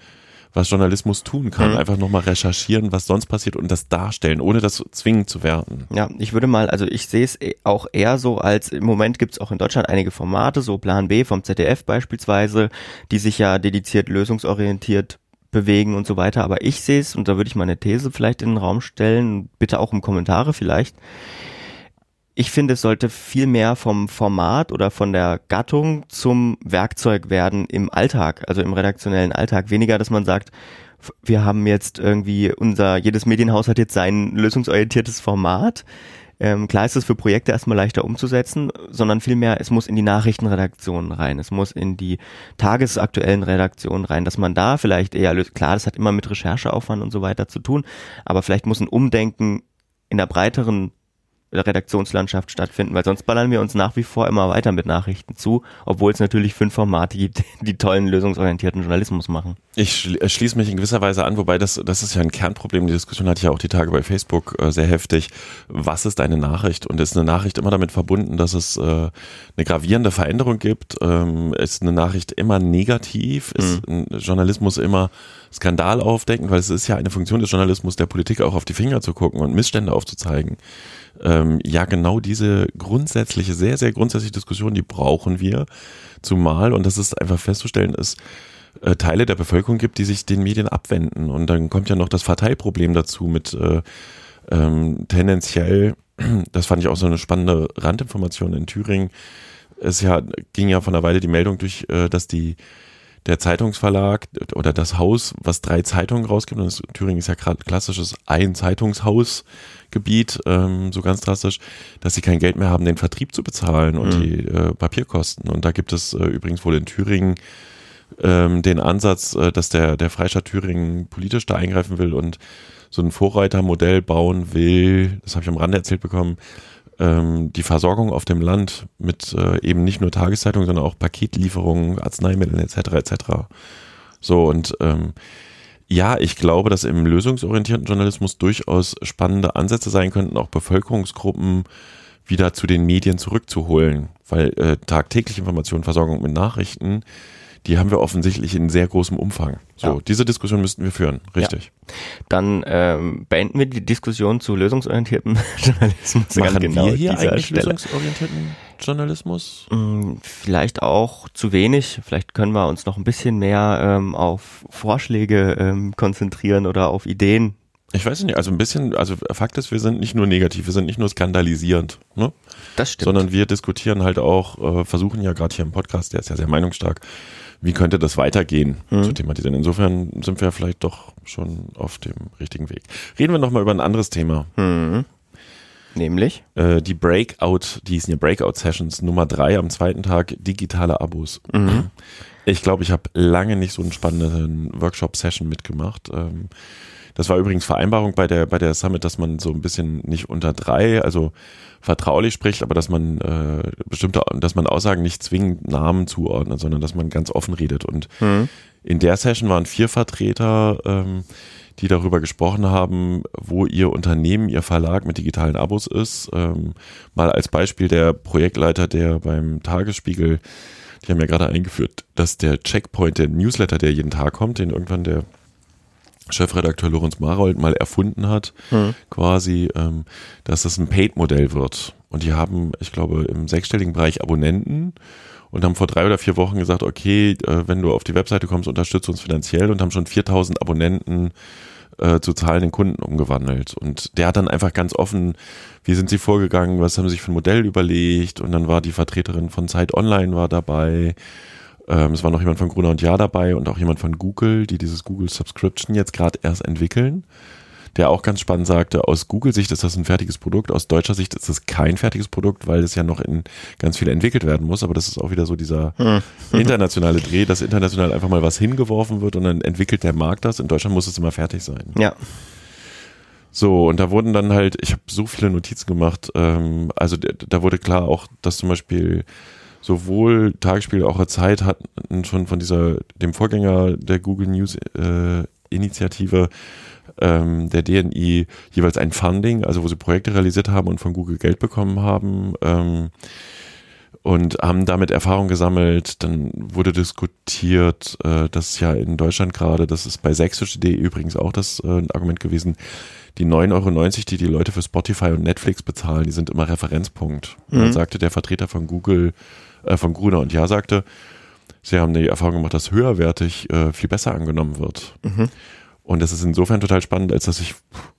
was Journalismus tun kann. Mhm. Einfach nochmal recherchieren, was sonst passiert und das darstellen, ohne das zwingend zu werten. Ja, ich würde mal, also ich sehe es e- auch eher so als, im Moment gibt es auch in Deutschland einige Formate, so Plan B vom ZDF beispielsweise, die sich ja dediziert lösungsorientiert bewegen und so weiter. Aber ich sehe es, und da würde ich meine These vielleicht in den Raum stellen, bitte auch um Kommentare vielleicht ich finde, es sollte viel mehr vom Format oder von der Gattung zum Werkzeug werden im Alltag, also im redaktionellen Alltag. Weniger, dass man sagt, wir haben jetzt irgendwie unser, jedes Medienhaus hat jetzt sein lösungsorientiertes Format. Ähm, klar ist es für Projekte erstmal leichter umzusetzen, sondern vielmehr, es muss in die Nachrichtenredaktionen rein, es muss in die tagesaktuellen Redaktionen rein, dass man da vielleicht eher, klar, das hat immer mit Rechercheaufwand und so weiter zu tun, aber vielleicht muss ein Umdenken in der breiteren Redaktionslandschaft stattfinden, weil sonst ballern wir uns nach wie vor immer weiter mit Nachrichten zu, obwohl es natürlich fünf Formate gibt, die tollen lösungsorientierten Journalismus machen. Ich äh, schließe mich in gewisser Weise an, wobei das, das ist ja ein Kernproblem. Die Diskussion hatte ich ja auch die Tage bei Facebook äh, sehr heftig. Was ist eine Nachricht? Und ist eine Nachricht immer damit verbunden, dass es äh, eine gravierende Veränderung gibt? Ähm, ist eine Nachricht immer negativ? Ist mhm. Journalismus immer Skandal aufdecken? Weil es ist ja eine Funktion des Journalismus, der Politik auch auf die Finger zu gucken und Missstände aufzuzeigen ähm, ja genau diese grundsätzliche, sehr, sehr grundsätzliche Diskussion, die brauchen wir. Zumal, und das ist einfach festzustellen, ist, äh, Teile der Bevölkerung gibt, die sich den Medien abwenden. Und dann kommt ja noch das Verteilproblem dazu mit äh, ähm, tendenziell, das fand ich auch so eine spannende Randinformation in Thüringen. Es ja, ging ja von der Weile die Meldung durch, äh, dass die der Zeitungsverlag oder das Haus, was drei Zeitungen rausgibt, und das, Thüringen ist ja gerade klassisches Ein-Zeitungshausgebiet, ähm, so ganz drastisch, dass sie kein Geld mehr haben, den Vertrieb zu bezahlen und mhm. die äh, Papierkosten. Und da gibt es äh, übrigens wohl in Thüringen ähm, den Ansatz, äh, dass der, der Freistaat Thüringen politisch da eingreifen will und so ein Vorreitermodell bauen will, das habe ich am Rande erzählt bekommen, ähm, die Versorgung auf dem Land mit äh, eben nicht nur Tageszeitungen, sondern auch Paketlieferungen, Arzneimitteln etc. etc. So und ähm, ja, ich glaube, dass im lösungsorientierten Journalismus durchaus spannende Ansätze sein könnten, auch Bevölkerungsgruppen wieder zu den Medien zurückzuholen, weil äh, tagtägliche Informationen, Versorgung mit Nachrichten die haben wir offensichtlich in sehr großem Umfang. So, ja. diese Diskussion müssten wir führen, richtig. Ja. Dann ähm, beenden wir die Diskussion zu lösungsorientierten Journalismus. Machen genau wir hier eigentlich Stelle. lösungsorientierten Journalismus? Hm, vielleicht auch zu wenig. Vielleicht können wir uns noch ein bisschen mehr ähm, auf Vorschläge ähm, konzentrieren oder auf Ideen. Ich weiß nicht, also ein bisschen, also Fakt ist, wir sind nicht nur negativ, wir sind nicht nur skandalisierend, ne? Das stimmt. Sondern wir diskutieren halt auch, äh, versuchen ja gerade hier im Podcast, der ist ja sehr meinungsstark, wie könnte das weitergehen mhm. zu thematisieren. Insofern sind wir vielleicht doch schon auf dem richtigen Weg. Reden wir nochmal über ein anderes Thema. Mhm. Nämlich? Äh, die Breakout, die hießen ja Breakout-Sessions Nummer drei am zweiten Tag, digitale Abos. Mhm. Ich glaube, ich habe lange nicht so einen spannenden Workshop-Session mitgemacht. Ähm, das war übrigens Vereinbarung bei der, bei der Summit, dass man so ein bisschen nicht unter drei, also vertraulich spricht, aber dass man äh, bestimmte, dass man Aussagen nicht zwingend Namen zuordnet, sondern dass man ganz offen redet. Und mhm. in der Session waren vier Vertreter, ähm, die darüber gesprochen haben, wo ihr Unternehmen, ihr Verlag mit digitalen Abos ist. Ähm, mal als Beispiel der Projektleiter, der beim Tagesspiegel, die haben ja gerade eingeführt, dass der Checkpoint, der Newsletter, der jeden Tag kommt, den irgendwann der Chefredakteur Lorenz Marold mal erfunden hat, mhm. quasi, ähm, dass das ein Paid-Modell wird. Und die haben, ich glaube, im sechsstelligen Bereich Abonnenten und haben vor drei oder vier Wochen gesagt, okay, äh, wenn du auf die Webseite kommst, unterstütze uns finanziell und haben schon 4000 Abonnenten äh, zu zahlenden Kunden umgewandelt. Und der hat dann einfach ganz offen, wie sind sie vorgegangen, was haben sie sich für ein Modell überlegt und dann war die Vertreterin von Zeit Online war dabei. Ähm, es war noch jemand von Gruner und Jahr dabei und auch jemand von Google, die dieses Google Subscription jetzt gerade erst entwickeln der auch ganz spannend sagte, aus Google-Sicht ist das ein fertiges Produkt, aus deutscher Sicht ist es kein fertiges Produkt, weil es ja noch in ganz viel entwickelt werden muss. Aber das ist auch wieder so dieser hm. internationale Dreh, dass international einfach mal was hingeworfen wird und dann entwickelt der Markt das. In Deutschland muss es immer fertig sein. Ja. So, und da wurden dann halt, ich habe so viele Notizen gemacht, ähm, also da wurde klar auch, dass zum Beispiel sowohl Tagesspiel auch Zeit hatten schon von dieser, dem Vorgänger der Google News äh, Initiative ähm, der DNI jeweils ein Funding, also wo sie Projekte realisiert haben und von Google Geld bekommen haben. Ähm, und haben damit Erfahrung gesammelt. Dann wurde diskutiert, äh, dass ja in Deutschland gerade, das ist bei sächsisch.de übrigens auch das äh, Argument gewesen, die 9,90 Euro, die die Leute für Spotify und Netflix bezahlen, die sind immer Referenzpunkt. Mhm. Dann sagte der Vertreter von Google, äh, von Gruner und Ja, sagte, sie haben die Erfahrung gemacht, dass höherwertig äh, viel besser angenommen wird. Mhm. Und das ist insofern total spannend, als dass ich,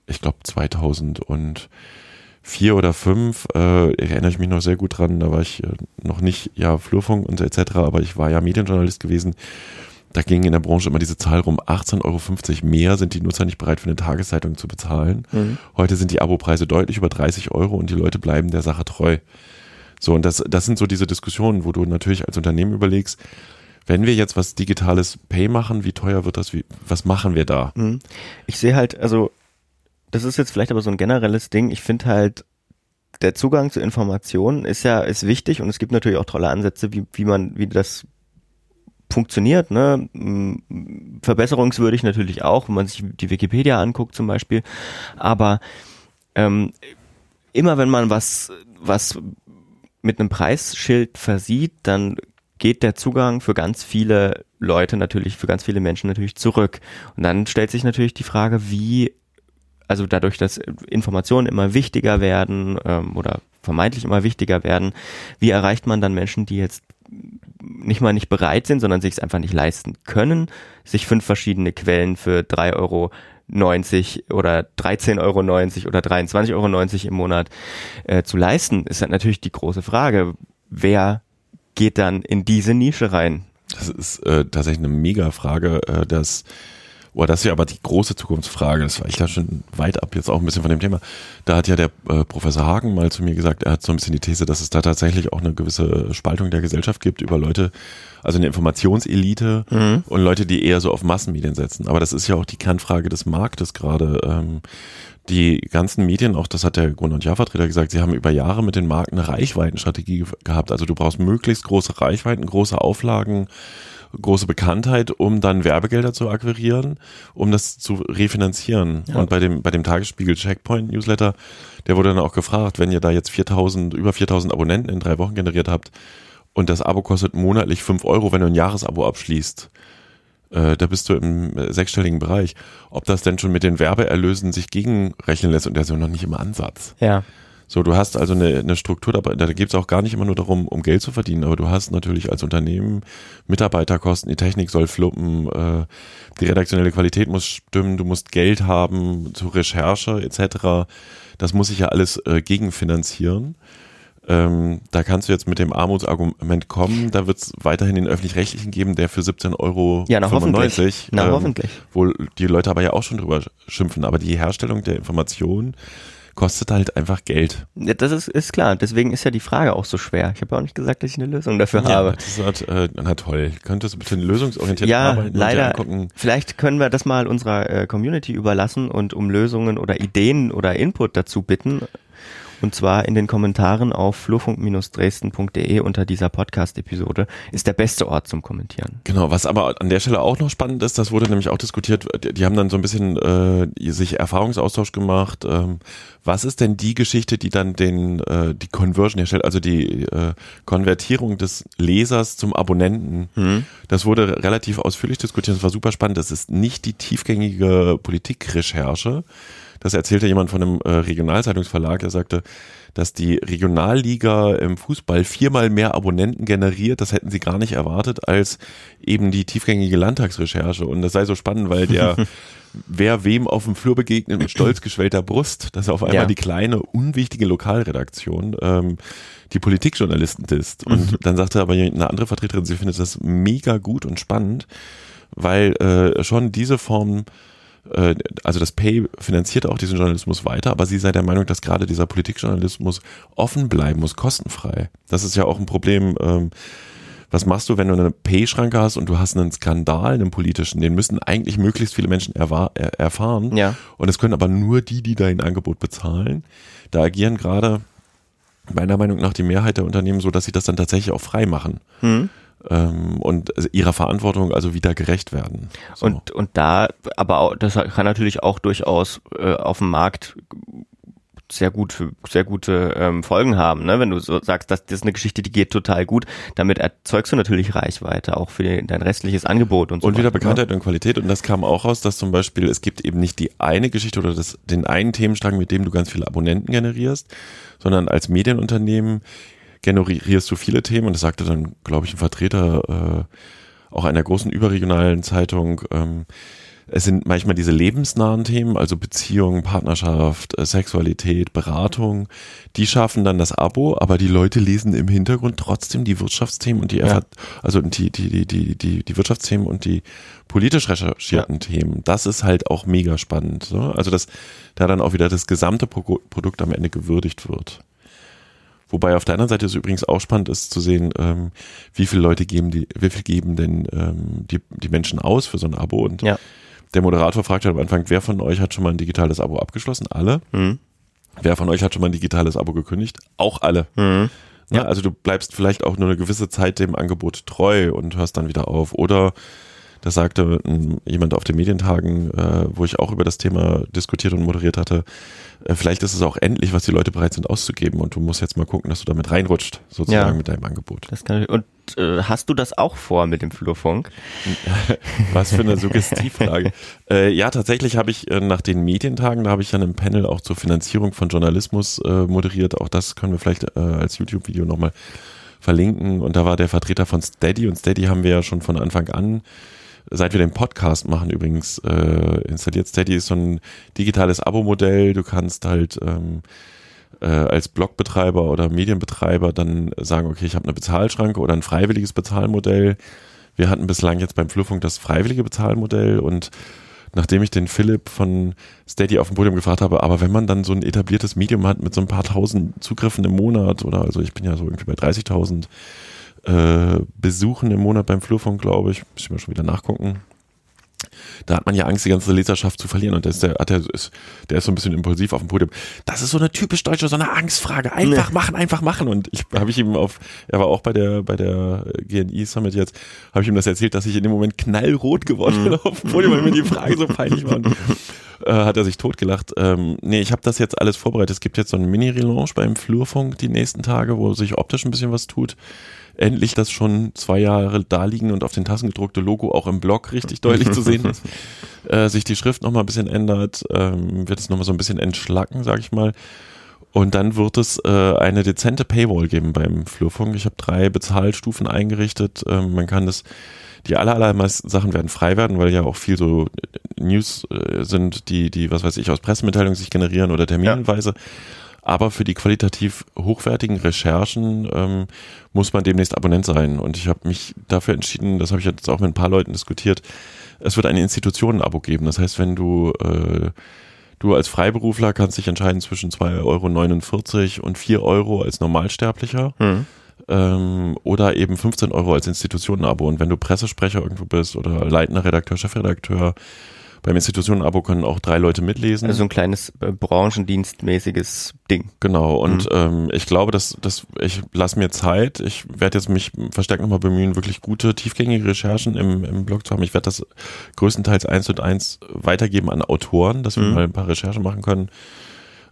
ich glaube 2004 oder 5, äh, erinnere ich mich noch sehr gut dran, da war ich äh, noch nicht, ja, Flurfunk und etc., aber ich war ja Medienjournalist gewesen. Da ging in der Branche immer diese Zahl rum, 18,50 Euro mehr sind die Nutzer nicht bereit für eine Tageszeitung zu bezahlen. Mhm. Heute sind die Abopreise deutlich über 30 Euro und die Leute bleiben der Sache treu. So, und das, das sind so diese Diskussionen, wo du natürlich als Unternehmen überlegst, wenn wir jetzt was digitales Pay machen, wie teuer wird das? Wie, was machen wir da? Mhm. Ich sehe halt, also das ist jetzt vielleicht aber so ein generelles Ding. Ich finde halt, der Zugang zu Informationen ist ja ist wichtig und es gibt natürlich auch tolle Ansätze, wie, wie man, wie das funktioniert, ne? Verbesserungswürdig natürlich auch, wenn man sich die Wikipedia anguckt zum Beispiel. Aber ähm, immer wenn man was, was mit einem Preisschild versieht, dann geht der Zugang für ganz viele Leute natürlich, für ganz viele Menschen natürlich zurück. Und dann stellt sich natürlich die Frage, wie, also dadurch, dass Informationen immer wichtiger werden ähm, oder vermeintlich immer wichtiger werden, wie erreicht man dann Menschen, die jetzt nicht mal nicht bereit sind, sondern sich es einfach nicht leisten können, sich fünf verschiedene Quellen für drei Euro 90 oder 13,90 Euro oder 23,90 Euro im Monat äh, zu leisten, ist halt natürlich die große Frage. Wer geht dann in diese Nische rein? Das ist äh, tatsächlich eine Mega-Frage, äh, dass Oh, das ist ja aber die große Zukunftsfrage. Das war ich da schon weit ab jetzt auch ein bisschen von dem Thema. Da hat ja der äh, Professor Hagen mal zu mir gesagt, er hat so ein bisschen die These, dass es da tatsächlich auch eine gewisse Spaltung der Gesellschaft gibt über Leute, also eine Informationselite mhm. und Leute, die eher so auf Massenmedien setzen. Aber das ist ja auch die Kernfrage des Marktes gerade. Ähm, die ganzen Medien, auch das hat der Grund- und Jahrvertreter gesagt, sie haben über Jahre mit den Marken eine Reichweitenstrategie gehabt. Also du brauchst möglichst große Reichweiten, große Auflagen, große Bekanntheit, um dann Werbegelder zu akquirieren, um das zu refinanzieren. Ja. Und bei dem, bei dem Tagesspiegel Checkpoint Newsletter, der wurde dann auch gefragt, wenn ihr da jetzt 4000, über 4000 Abonnenten in drei Wochen generiert habt und das Abo kostet monatlich 5 Euro, wenn du ein Jahresabo abschließt, äh, da bist du im äh, sechsstelligen Bereich. Ob das denn schon mit den Werbeerlösen sich gegenrechnen lässt und der ist ja noch nicht im Ansatz. Ja. So, du hast also eine, eine Struktur, da, da geht es auch gar nicht immer nur darum, um Geld zu verdienen, aber du hast natürlich als Unternehmen Mitarbeiterkosten, die Technik soll fluppen, äh, die redaktionelle Qualität muss stimmen, du musst Geld haben zur Recherche etc. Das muss sich ja alles äh, gegenfinanzieren. Ähm, da kannst du jetzt mit dem Armutsargument kommen. Da wird es weiterhin den öffentlich-rechtlichen geben, der für 17 Euro ja, na, 95, hoffentlich. Na, ähm, hoffentlich. wo die Leute aber ja auch schon drüber schimpfen. Aber die Herstellung der Information kostet halt einfach Geld. Ja, das ist, ist klar. Deswegen ist ja die Frage auch so schwer. Ich habe ja auch nicht gesagt, dass ich eine Lösung dafür ja, habe. Das ist halt, äh, na toll. Könntest du bitte lösungsorientiert ja, arbeiten? leider. Vielleicht können wir das mal unserer äh, Community überlassen und um Lösungen oder Ideen oder Input dazu bitten. Und zwar in den Kommentaren auf flurfunk-dresden.de unter dieser Podcast-Episode ist der beste Ort zum Kommentieren. Genau, was aber an der Stelle auch noch spannend ist, das wurde nämlich auch diskutiert, die haben dann so ein bisschen äh, sich Erfahrungsaustausch gemacht. Ähm, was ist denn die Geschichte, die dann den äh, die Conversion herstellt, also die äh, Konvertierung des Lesers zum Abonnenten? Mhm. Das wurde relativ ausführlich diskutiert, das war super spannend. Das ist nicht die tiefgängige Politikrecherche, das erzählte jemand von einem äh, Regionalzeitungsverlag, der sagte, dass die Regionalliga im Fußball viermal mehr Abonnenten generiert, das hätten sie gar nicht erwartet, als eben die tiefgängige Landtagsrecherche. Und das sei so spannend, weil der wer wem auf dem Flur begegnet mit stolz geschwellter Brust, dass er auf einmal Ja. die kleine, unwichtige Lokalredaktion ähm, die Politikjournalisten disst. Und dann sagte aber eine andere Vertreterin, sie findet das mega gut und spannend, weil äh, schon diese Form also das Pay finanziert auch diesen Journalismus weiter, aber sie sei der Meinung, dass gerade dieser Politikjournalismus offen bleiben muss, kostenfrei. Das ist ja auch ein Problem. Ähm, was machst du, wenn du eine Pay-Schranke hast und du hast einen Skandal, einen politischen? Den müssen eigentlich möglichst viele Menschen erwa- er erfahren. Ja. Und es können aber nur die, die dein Angebot bezahlen. Da agieren gerade meiner Meinung nach die Mehrheit der Unternehmen so, dass sie das dann tatsächlich auch frei machen. Hm. Ähm, und ihrer Verantwortung also wieder gerecht werden. So. Und, und da, aber auch, das kann natürlich auch durchaus äh, auf dem Markt sehr gut, sehr gute ähm, Folgen haben, ne? Wenn du so sagst, dass das ist eine Geschichte, die geht total gut, damit erzeugst du natürlich Reichweite auch für den, dein restliches Angebot und so. Und wieder weiter, ne? Bekanntheit und Qualität. Und das kam auch raus, dass zum Beispiel es gibt eben nicht die eine Geschichte oder das, den einen Themenstrang, mit dem du ganz viele Abonnenten generierst, sondern als Medienunternehmen generierst du viele Themen. Und das sagte dann, glaube ich, ein Vertreter äh, auch einer großen überregionalen Zeitung. Ähm, es sind manchmal diese lebensnahen Themen, also Beziehung, Partnerschaft, äh, Sexualität, Beratung, die schaffen dann das Abo, aber die Leute lesen im Hintergrund trotzdem die Wirtschaftsthemen und die, Ja. Also die, die, die, die, die, die Wirtschaftsthemen und die politisch recherchierten Themen. Das ist halt auch mega spannend. So? Also dass da dann auch wieder das gesamte Pro Produkt am Ende gewürdigt wird. Wobei auf der anderen Seite es übrigens auch spannend ist zu sehen, ähm, wie viele Leute geben die, wie viel geben denn ähm, die, die Menschen aus für so ein Abo und Ja. der Moderator fragt halt am Anfang, wer von euch hat schon mal ein digitales Abo abgeschlossen? Alle. Mhm. Wer von euch hat schon mal ein digitales Abo gekündigt? Auch alle. Mhm. Ja. Also du bleibst vielleicht auch nur eine gewisse Zeit dem Angebot treu und hörst dann wieder auf. Oder das sagte ähm, jemand auf den Medientagen, äh, wo ich auch über das Thema diskutiert und moderiert hatte, äh, vielleicht ist es auch endlich, was die Leute bereit sind auszugeben und du musst jetzt mal gucken, dass du damit reinrutscht, sozusagen Ja. mit deinem Angebot. Das kann, und äh, hast du das auch vor mit dem Flurfunk? Was für eine Suggestivfrage. äh, ja, tatsächlich habe ich äh, nach den Medientagen, da habe ich ja ein Panel auch zur Finanzierung von Journalismus äh, moderiert. Auch das können wir vielleicht als YouTube-Video nochmal verlinken. Und da war der Vertreter von Steady und Steady haben wir ja schon von Anfang an, seit wir den Podcast machen übrigens, äh, installiert. Steady ist so ein digitales Abo-Modell. Du kannst halt ähm, äh, als Blogbetreiber oder Medienbetreiber dann sagen, okay, ich habe eine Bezahlschranke oder ein freiwilliges Bezahlmodell. Wir hatten bislang jetzt beim Flurfunk das freiwillige Bezahlmodell und nachdem ich den Philipp von Steady auf dem Podium gefragt habe, aber wenn man dann so ein etabliertes Medium hat mit so ein paar tausend Zugriffen im Monat oder also ich bin ja so irgendwie bei 30.000 äh, Besuchen im Monat beim Flurfunk, glaube ich, muss ich mal schon wieder nachgucken. Da hat man ja Angst, die ganze Leserschaft zu verlieren und der ist, der, der, ist, der ist so ein bisschen impulsiv auf dem Podium. Das ist so eine typisch deutsche, so eine Angstfrage. Einfach machen, einfach machen. Und ich habe ich ihm auf, er war auch bei der bei der GNI Summit jetzt, habe ich ihm das erzählt, dass ich in dem Moment knallrot geworden bin auf dem Podium, weil mir die Frage so peinlich war. Und, äh, hat er sich totgelacht. Ähm, nee, ich habe das jetzt alles vorbereitet. Es gibt jetzt so einen Mini-Relaunch beim Flurfunk die nächsten Tage, wo sich optisch ein bisschen was tut. Endlich das schon zwei Jahre da liegen und auf den Tassen gedruckte Logo auch im Blog richtig deutlich zu sehen ist. Äh, sich die Schrift nochmal ein bisschen ändert, ähm, wird es nochmal so ein bisschen entschlacken, sag ich mal. Und dann wird es äh, eine dezente Paywall geben beim Flurfunk. Ich habe drei Bezahlstufen eingerichtet. Ähm, man kann das, die aller, allermeisten Sachen werden frei werden, weil ja auch viel so äh, News äh, sind, die, die, was weiß ich, aus Pressemitteilungen sich generieren oder Terminhinweise. Aber für die qualitativ hochwertigen Recherchen ähm, muss man demnächst Abonnent sein. Und ich habe mich dafür entschieden, das habe ich jetzt auch mit ein paar Leuten diskutiert, es wird ein Institutionen-Abo geben. Das heißt, wenn du äh, Du als Freiberufler kannst dich entscheiden zwischen 2,49 Euro und 4 Euro als Normalsterblicher Mhm. ähm, oder eben 15 Euro als Institutionenabo. Und wenn du Pressesprecher irgendwo bist oder leitender Redakteur, Chefredakteur, beim Institutionenabo können auch drei Leute mitlesen. Also so ein kleines äh, branchendienstmäßiges Ding. Genau, und ähm, ich glaube, dass, dass ich lasse mir Zeit. Ich werde jetzt mich verstärkt nochmal bemühen, wirklich gute, tiefgängige Recherchen im, im Blog zu haben. Ich werde das größtenteils eins und eins weitergeben an Autoren, dass wir Mhm. mal ein paar Recherchen machen können,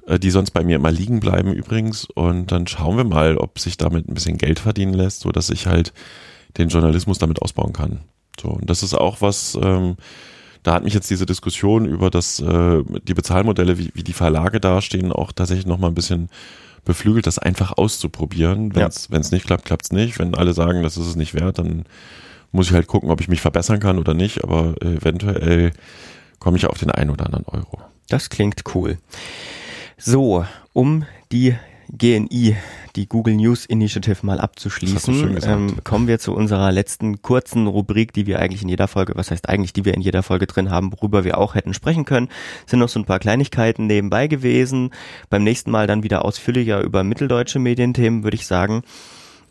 äh, die sonst bei mir immer liegen bleiben übrigens. Und dann schauen wir mal, ob sich damit ein bisschen Geld verdienen lässt, so dass ich halt den Journalismus damit ausbauen kann. So, und das ist auch was, ähm, da hat mich jetzt diese Diskussion über das, äh, die Bezahlmodelle, wie, wie die Verlage dastehen, auch tatsächlich nochmal ein bisschen beflügelt, das einfach auszuprobieren. Wenn es Ja. nicht klappt, klappt es nicht. Wenn alle sagen, das ist es nicht wert, dann muss ich halt gucken, ob ich mich verbessern kann oder nicht. Aber eventuell komme ich auf den einen oder anderen Euro. Das klingt cool. So, um die GNI, die Google News Initiative mal abzuschließen, ähm, kommen wir zu unserer letzten kurzen Rubrik, die wir eigentlich in jeder Folge, was heißt eigentlich, die wir in jeder Folge drin haben, worüber wir auch hätten sprechen können. Sind noch so ein paar Kleinigkeiten nebenbei gewesen. Beim nächsten Mal dann wieder ausführlicher über mitteldeutsche Medienthemen, würde ich sagen.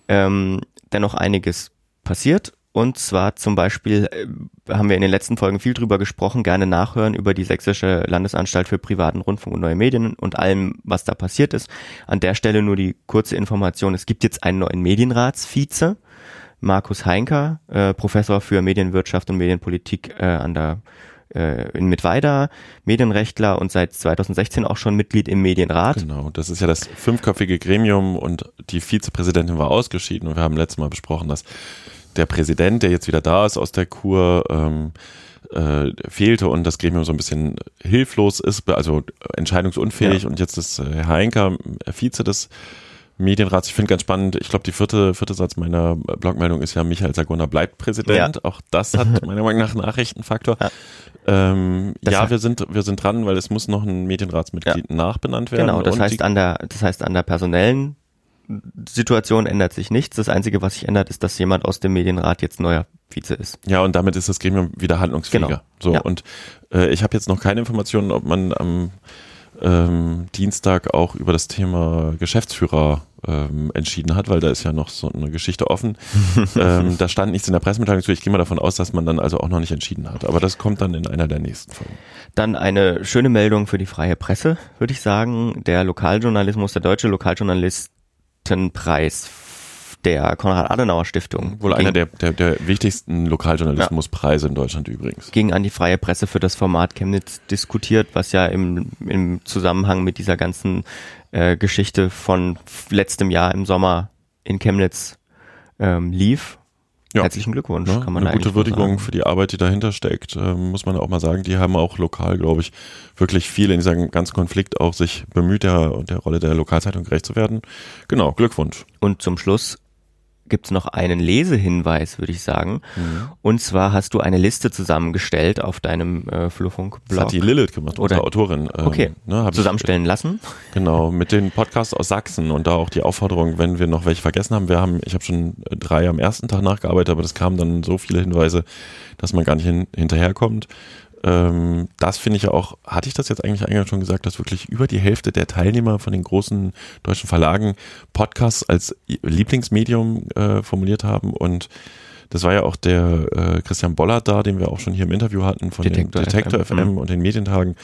Ähm, dennoch einiges passiert. Und zwar zum Beispiel äh, haben wir in den letzten Folgen viel drüber gesprochen, gerne nachhören über die Sächsische Landesanstalt für privaten Rundfunk und neue Medien und allem, was da passiert ist. An der Stelle nur die kurze Information, es gibt jetzt einen neuen Medienratsvize, Markus Heinker, äh, Professor für Medienwirtschaft und Medienpolitik äh, an der äh, in Mittweida, Medienrechtler und seit 2016 auch schon Mitglied im Medienrat. Genau, das ist ja das fünfköpfige Gremium und die Vizepräsidentin war ausgeschieden und wir haben letztes Mal besprochen, dass der Präsident, der jetzt wieder da ist aus der Kur, ähm, äh, fehlte und das Gremium so ein bisschen hilflos ist, also entscheidungsunfähig Ja. und jetzt ist äh, Herr Heinker äh, Vize des Medienrats. Ich finde ganz spannend, ich glaube, die vierte, vierte Satz meiner Blogmeldung ist ja, Michael Sagona bleibt Präsident. Auch das hat meiner Meinung nach Nachrichtenfaktor. Ja. Ähm, ja, wir sind, wir sind dran, weil es muss noch ein Medienratsmitglied nachbenannt werden. Genau, das heißt an der, das heißt an der personellen Situation ändert sich nichts. Das Einzige, was sich ändert, ist, dass jemand aus dem Medienrat jetzt neuer Vize ist. Ja, und damit ist das Gremium wieder handlungsfähiger. Genau. So, Ja. und äh, ich habe jetzt noch keine Informationen, ob man am ähm, Dienstag auch über das Thema Geschäftsführer ähm, entschieden hat, weil da ist ja noch so eine Geschichte offen. ähm, da stand nichts in der Pressemitteilung zu. Ich gehe mal davon aus, dass man dann also auch noch nicht entschieden hat. Aber das kommt dann in einer der nächsten Folgen. Dann eine schöne Meldung für die freie Presse, würde ich sagen. Der Lokaljournalismus, der deutsche Lokaljournalistenpreis der Konrad-Adenauer-Stiftung Wohl ging, einer der, der, der wichtigsten Lokaljournalismuspreise in Deutschland übrigens. ging an die freie Presse für das Format Chemnitz diskutiert, was ja im, im Zusammenhang mit dieser ganzen äh, Geschichte von letztem Jahr im Sommer in Chemnitz ähm, lief. Ja. Herzlichen Glückwunsch, Ne? kann man Eine gute Würdigung für die Arbeit, die dahinter steckt, ähm, muss man auch mal sagen. Die haben auch lokal, glaube ich, wirklich viel in diesem ganzen Konflikt auch sich bemüht, der, der Rolle der Lokalzeitung gerecht zu werden. Genau, Glückwunsch. Und zum Schluss gibt's noch einen Lesehinweis, würde ich sagen. Mhm. Und zwar hast du eine Liste zusammengestellt auf deinem äh, Das Flurfunk-Blog. hat die Lilith gemacht, unsere Oder- Autorin. Ähm, Okay, ne, hab ich- zusammenstellen lassen. Genau, mit den Podcasts aus Sachsen und da auch die Aufforderung, wenn wir noch welche vergessen haben. Wir haben, ich habe schon drei am ersten Tag nachgearbeitet, aber das kamen dann so viele Hinweise, dass man gar nicht hin, hinterherkommt. Ähm, das finde ich ja auch, hatte ich das jetzt eigentlich eingangs schon gesagt, dass wirklich über die Hälfte der Teilnehmer von den großen deutschen Verlagen Podcasts als Lieblingsmedium äh, formuliert haben und das war ja auch der äh, Christian Bollert da, den wir auch schon hier im Interview hatten von Detektor den Detektor FM. FM, und den Medientagen.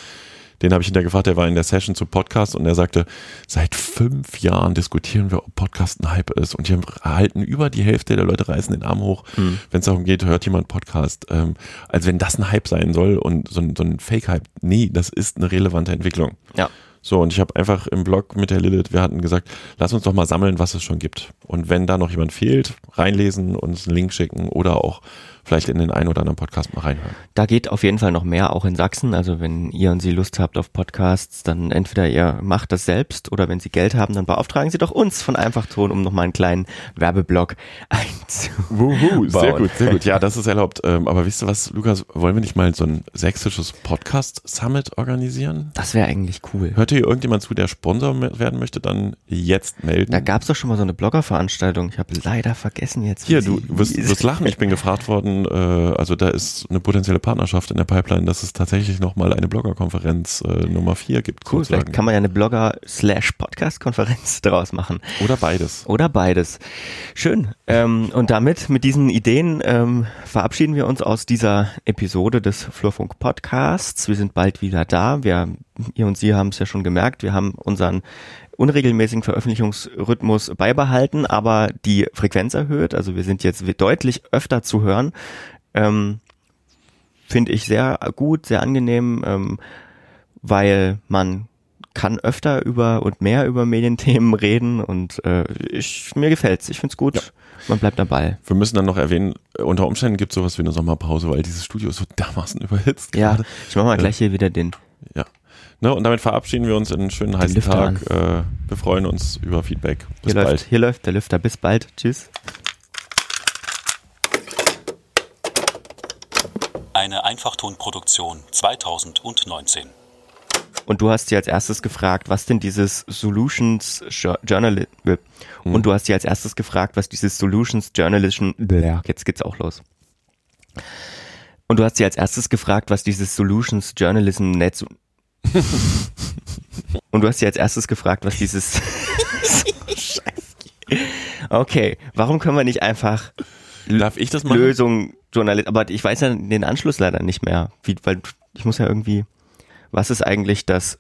Den habe ich hinterher gefragt, der war in der Session zu Podcast und er sagte, seit fünf Jahren diskutieren wir, ob Podcast ein Hype ist. Und hier halten über die Hälfte der Leute reißen den Arm hoch, Mhm. wenn es darum geht, hört jemand Podcast. Ähm, als wenn das ein Hype sein soll und so ein, so ein Fake-Hype. Nee, das ist eine relevante Entwicklung. Ja. So, und ich habe einfach im Blog mit der Lilith, wir hatten gesagt, lass uns doch mal sammeln, was es schon gibt. Und wenn da noch jemand fehlt, reinlesen, uns einen Link schicken oder auch vielleicht in den einen oder anderen Podcast mal reinhören. Da geht auf jeden Fall noch mehr, auch in Sachsen. Also wenn ihr und Sie Lust habt auf Podcasts, dann entweder ihr macht das selbst oder wenn Sie Geld haben, dann beauftragen Sie doch uns von Einfachton, um nochmal einen kleinen Werbeblock einzubauen. Wuhu, sehr gut, sehr gut. Ja, das ist erlaubt. Ähm, aber wisst ihr was, Lukas, wollen wir nicht mal so ein sächsisches Podcast-Summit organisieren? Das wäre eigentlich cool. Hört hier irgendjemand zu, der Sponsor werden möchte, dann jetzt melden. Da gab's doch schon mal so eine Bloggerveranstaltung. Ich habe leider vergessen jetzt. Hier, du wirst, wirst lachen. Ich bin gefragt worden, äh, also da ist eine potenzielle Partnerschaft in der Pipeline, dass es tatsächlich nochmal eine Bloggerkonferenz äh, Nummer vier gibt. Cool, sozusagen. vielleicht kann man ja eine Blogger-Slash-Podcast-Konferenz daraus machen. Oder beides. Oder beides. Schön. Ähm, und damit, mit diesen Ideen, ähm, verabschieden wir uns aus dieser Episode des Flurfunk Podcasts. Wir sind bald wieder da. Wir, ihr und Sie haben es ja schon gemerkt. Wir haben unseren unregelmäßigen Veröffentlichungsrhythmus beibehalten, aber die Frequenz erhöht. Also wir sind jetzt deutlich öfter zu hören. Ähm, Finde ich sehr gut, sehr angenehm, ähm, weil man kann öfter über und mehr über Medienthemen reden und äh, ich, mir gefällt's. Ich find's gut. Ja. Man bleibt dabei. Wir müssen dann noch erwähnen, unter Umständen gibt es sowas wie eine Sommerpause, weil dieses Studio ist so dermaßen überhitzt. Ja, gerade. ich mach mal gleich hier wieder den. Ja. Ne, und damit verabschieden wir uns in einen schönen heißen Tag. Äh, wir freuen uns über Feedback. Bis hier bald. Läuft, hier läuft der Lüfter. Bis bald. Tschüss. Eine Einfachtonproduktion 2019. Und du hast sie als erstes gefragt, was denn dieses Solutions Journal hm. und du hast sie als erstes gefragt, was dieses Solutions Journalism jetzt geht's auch los. Und du hast sie als erstes gefragt, was dieses Solutions Journalism Netz und du hast sie als erstes gefragt, was dieses Okay, warum können wir nicht einfach Darf ich das machen? Lösung Journalist, aber ich weiß ja den Anschluss leider nicht mehr, wie, weil ich muss ja irgendwie was ist eigentlich das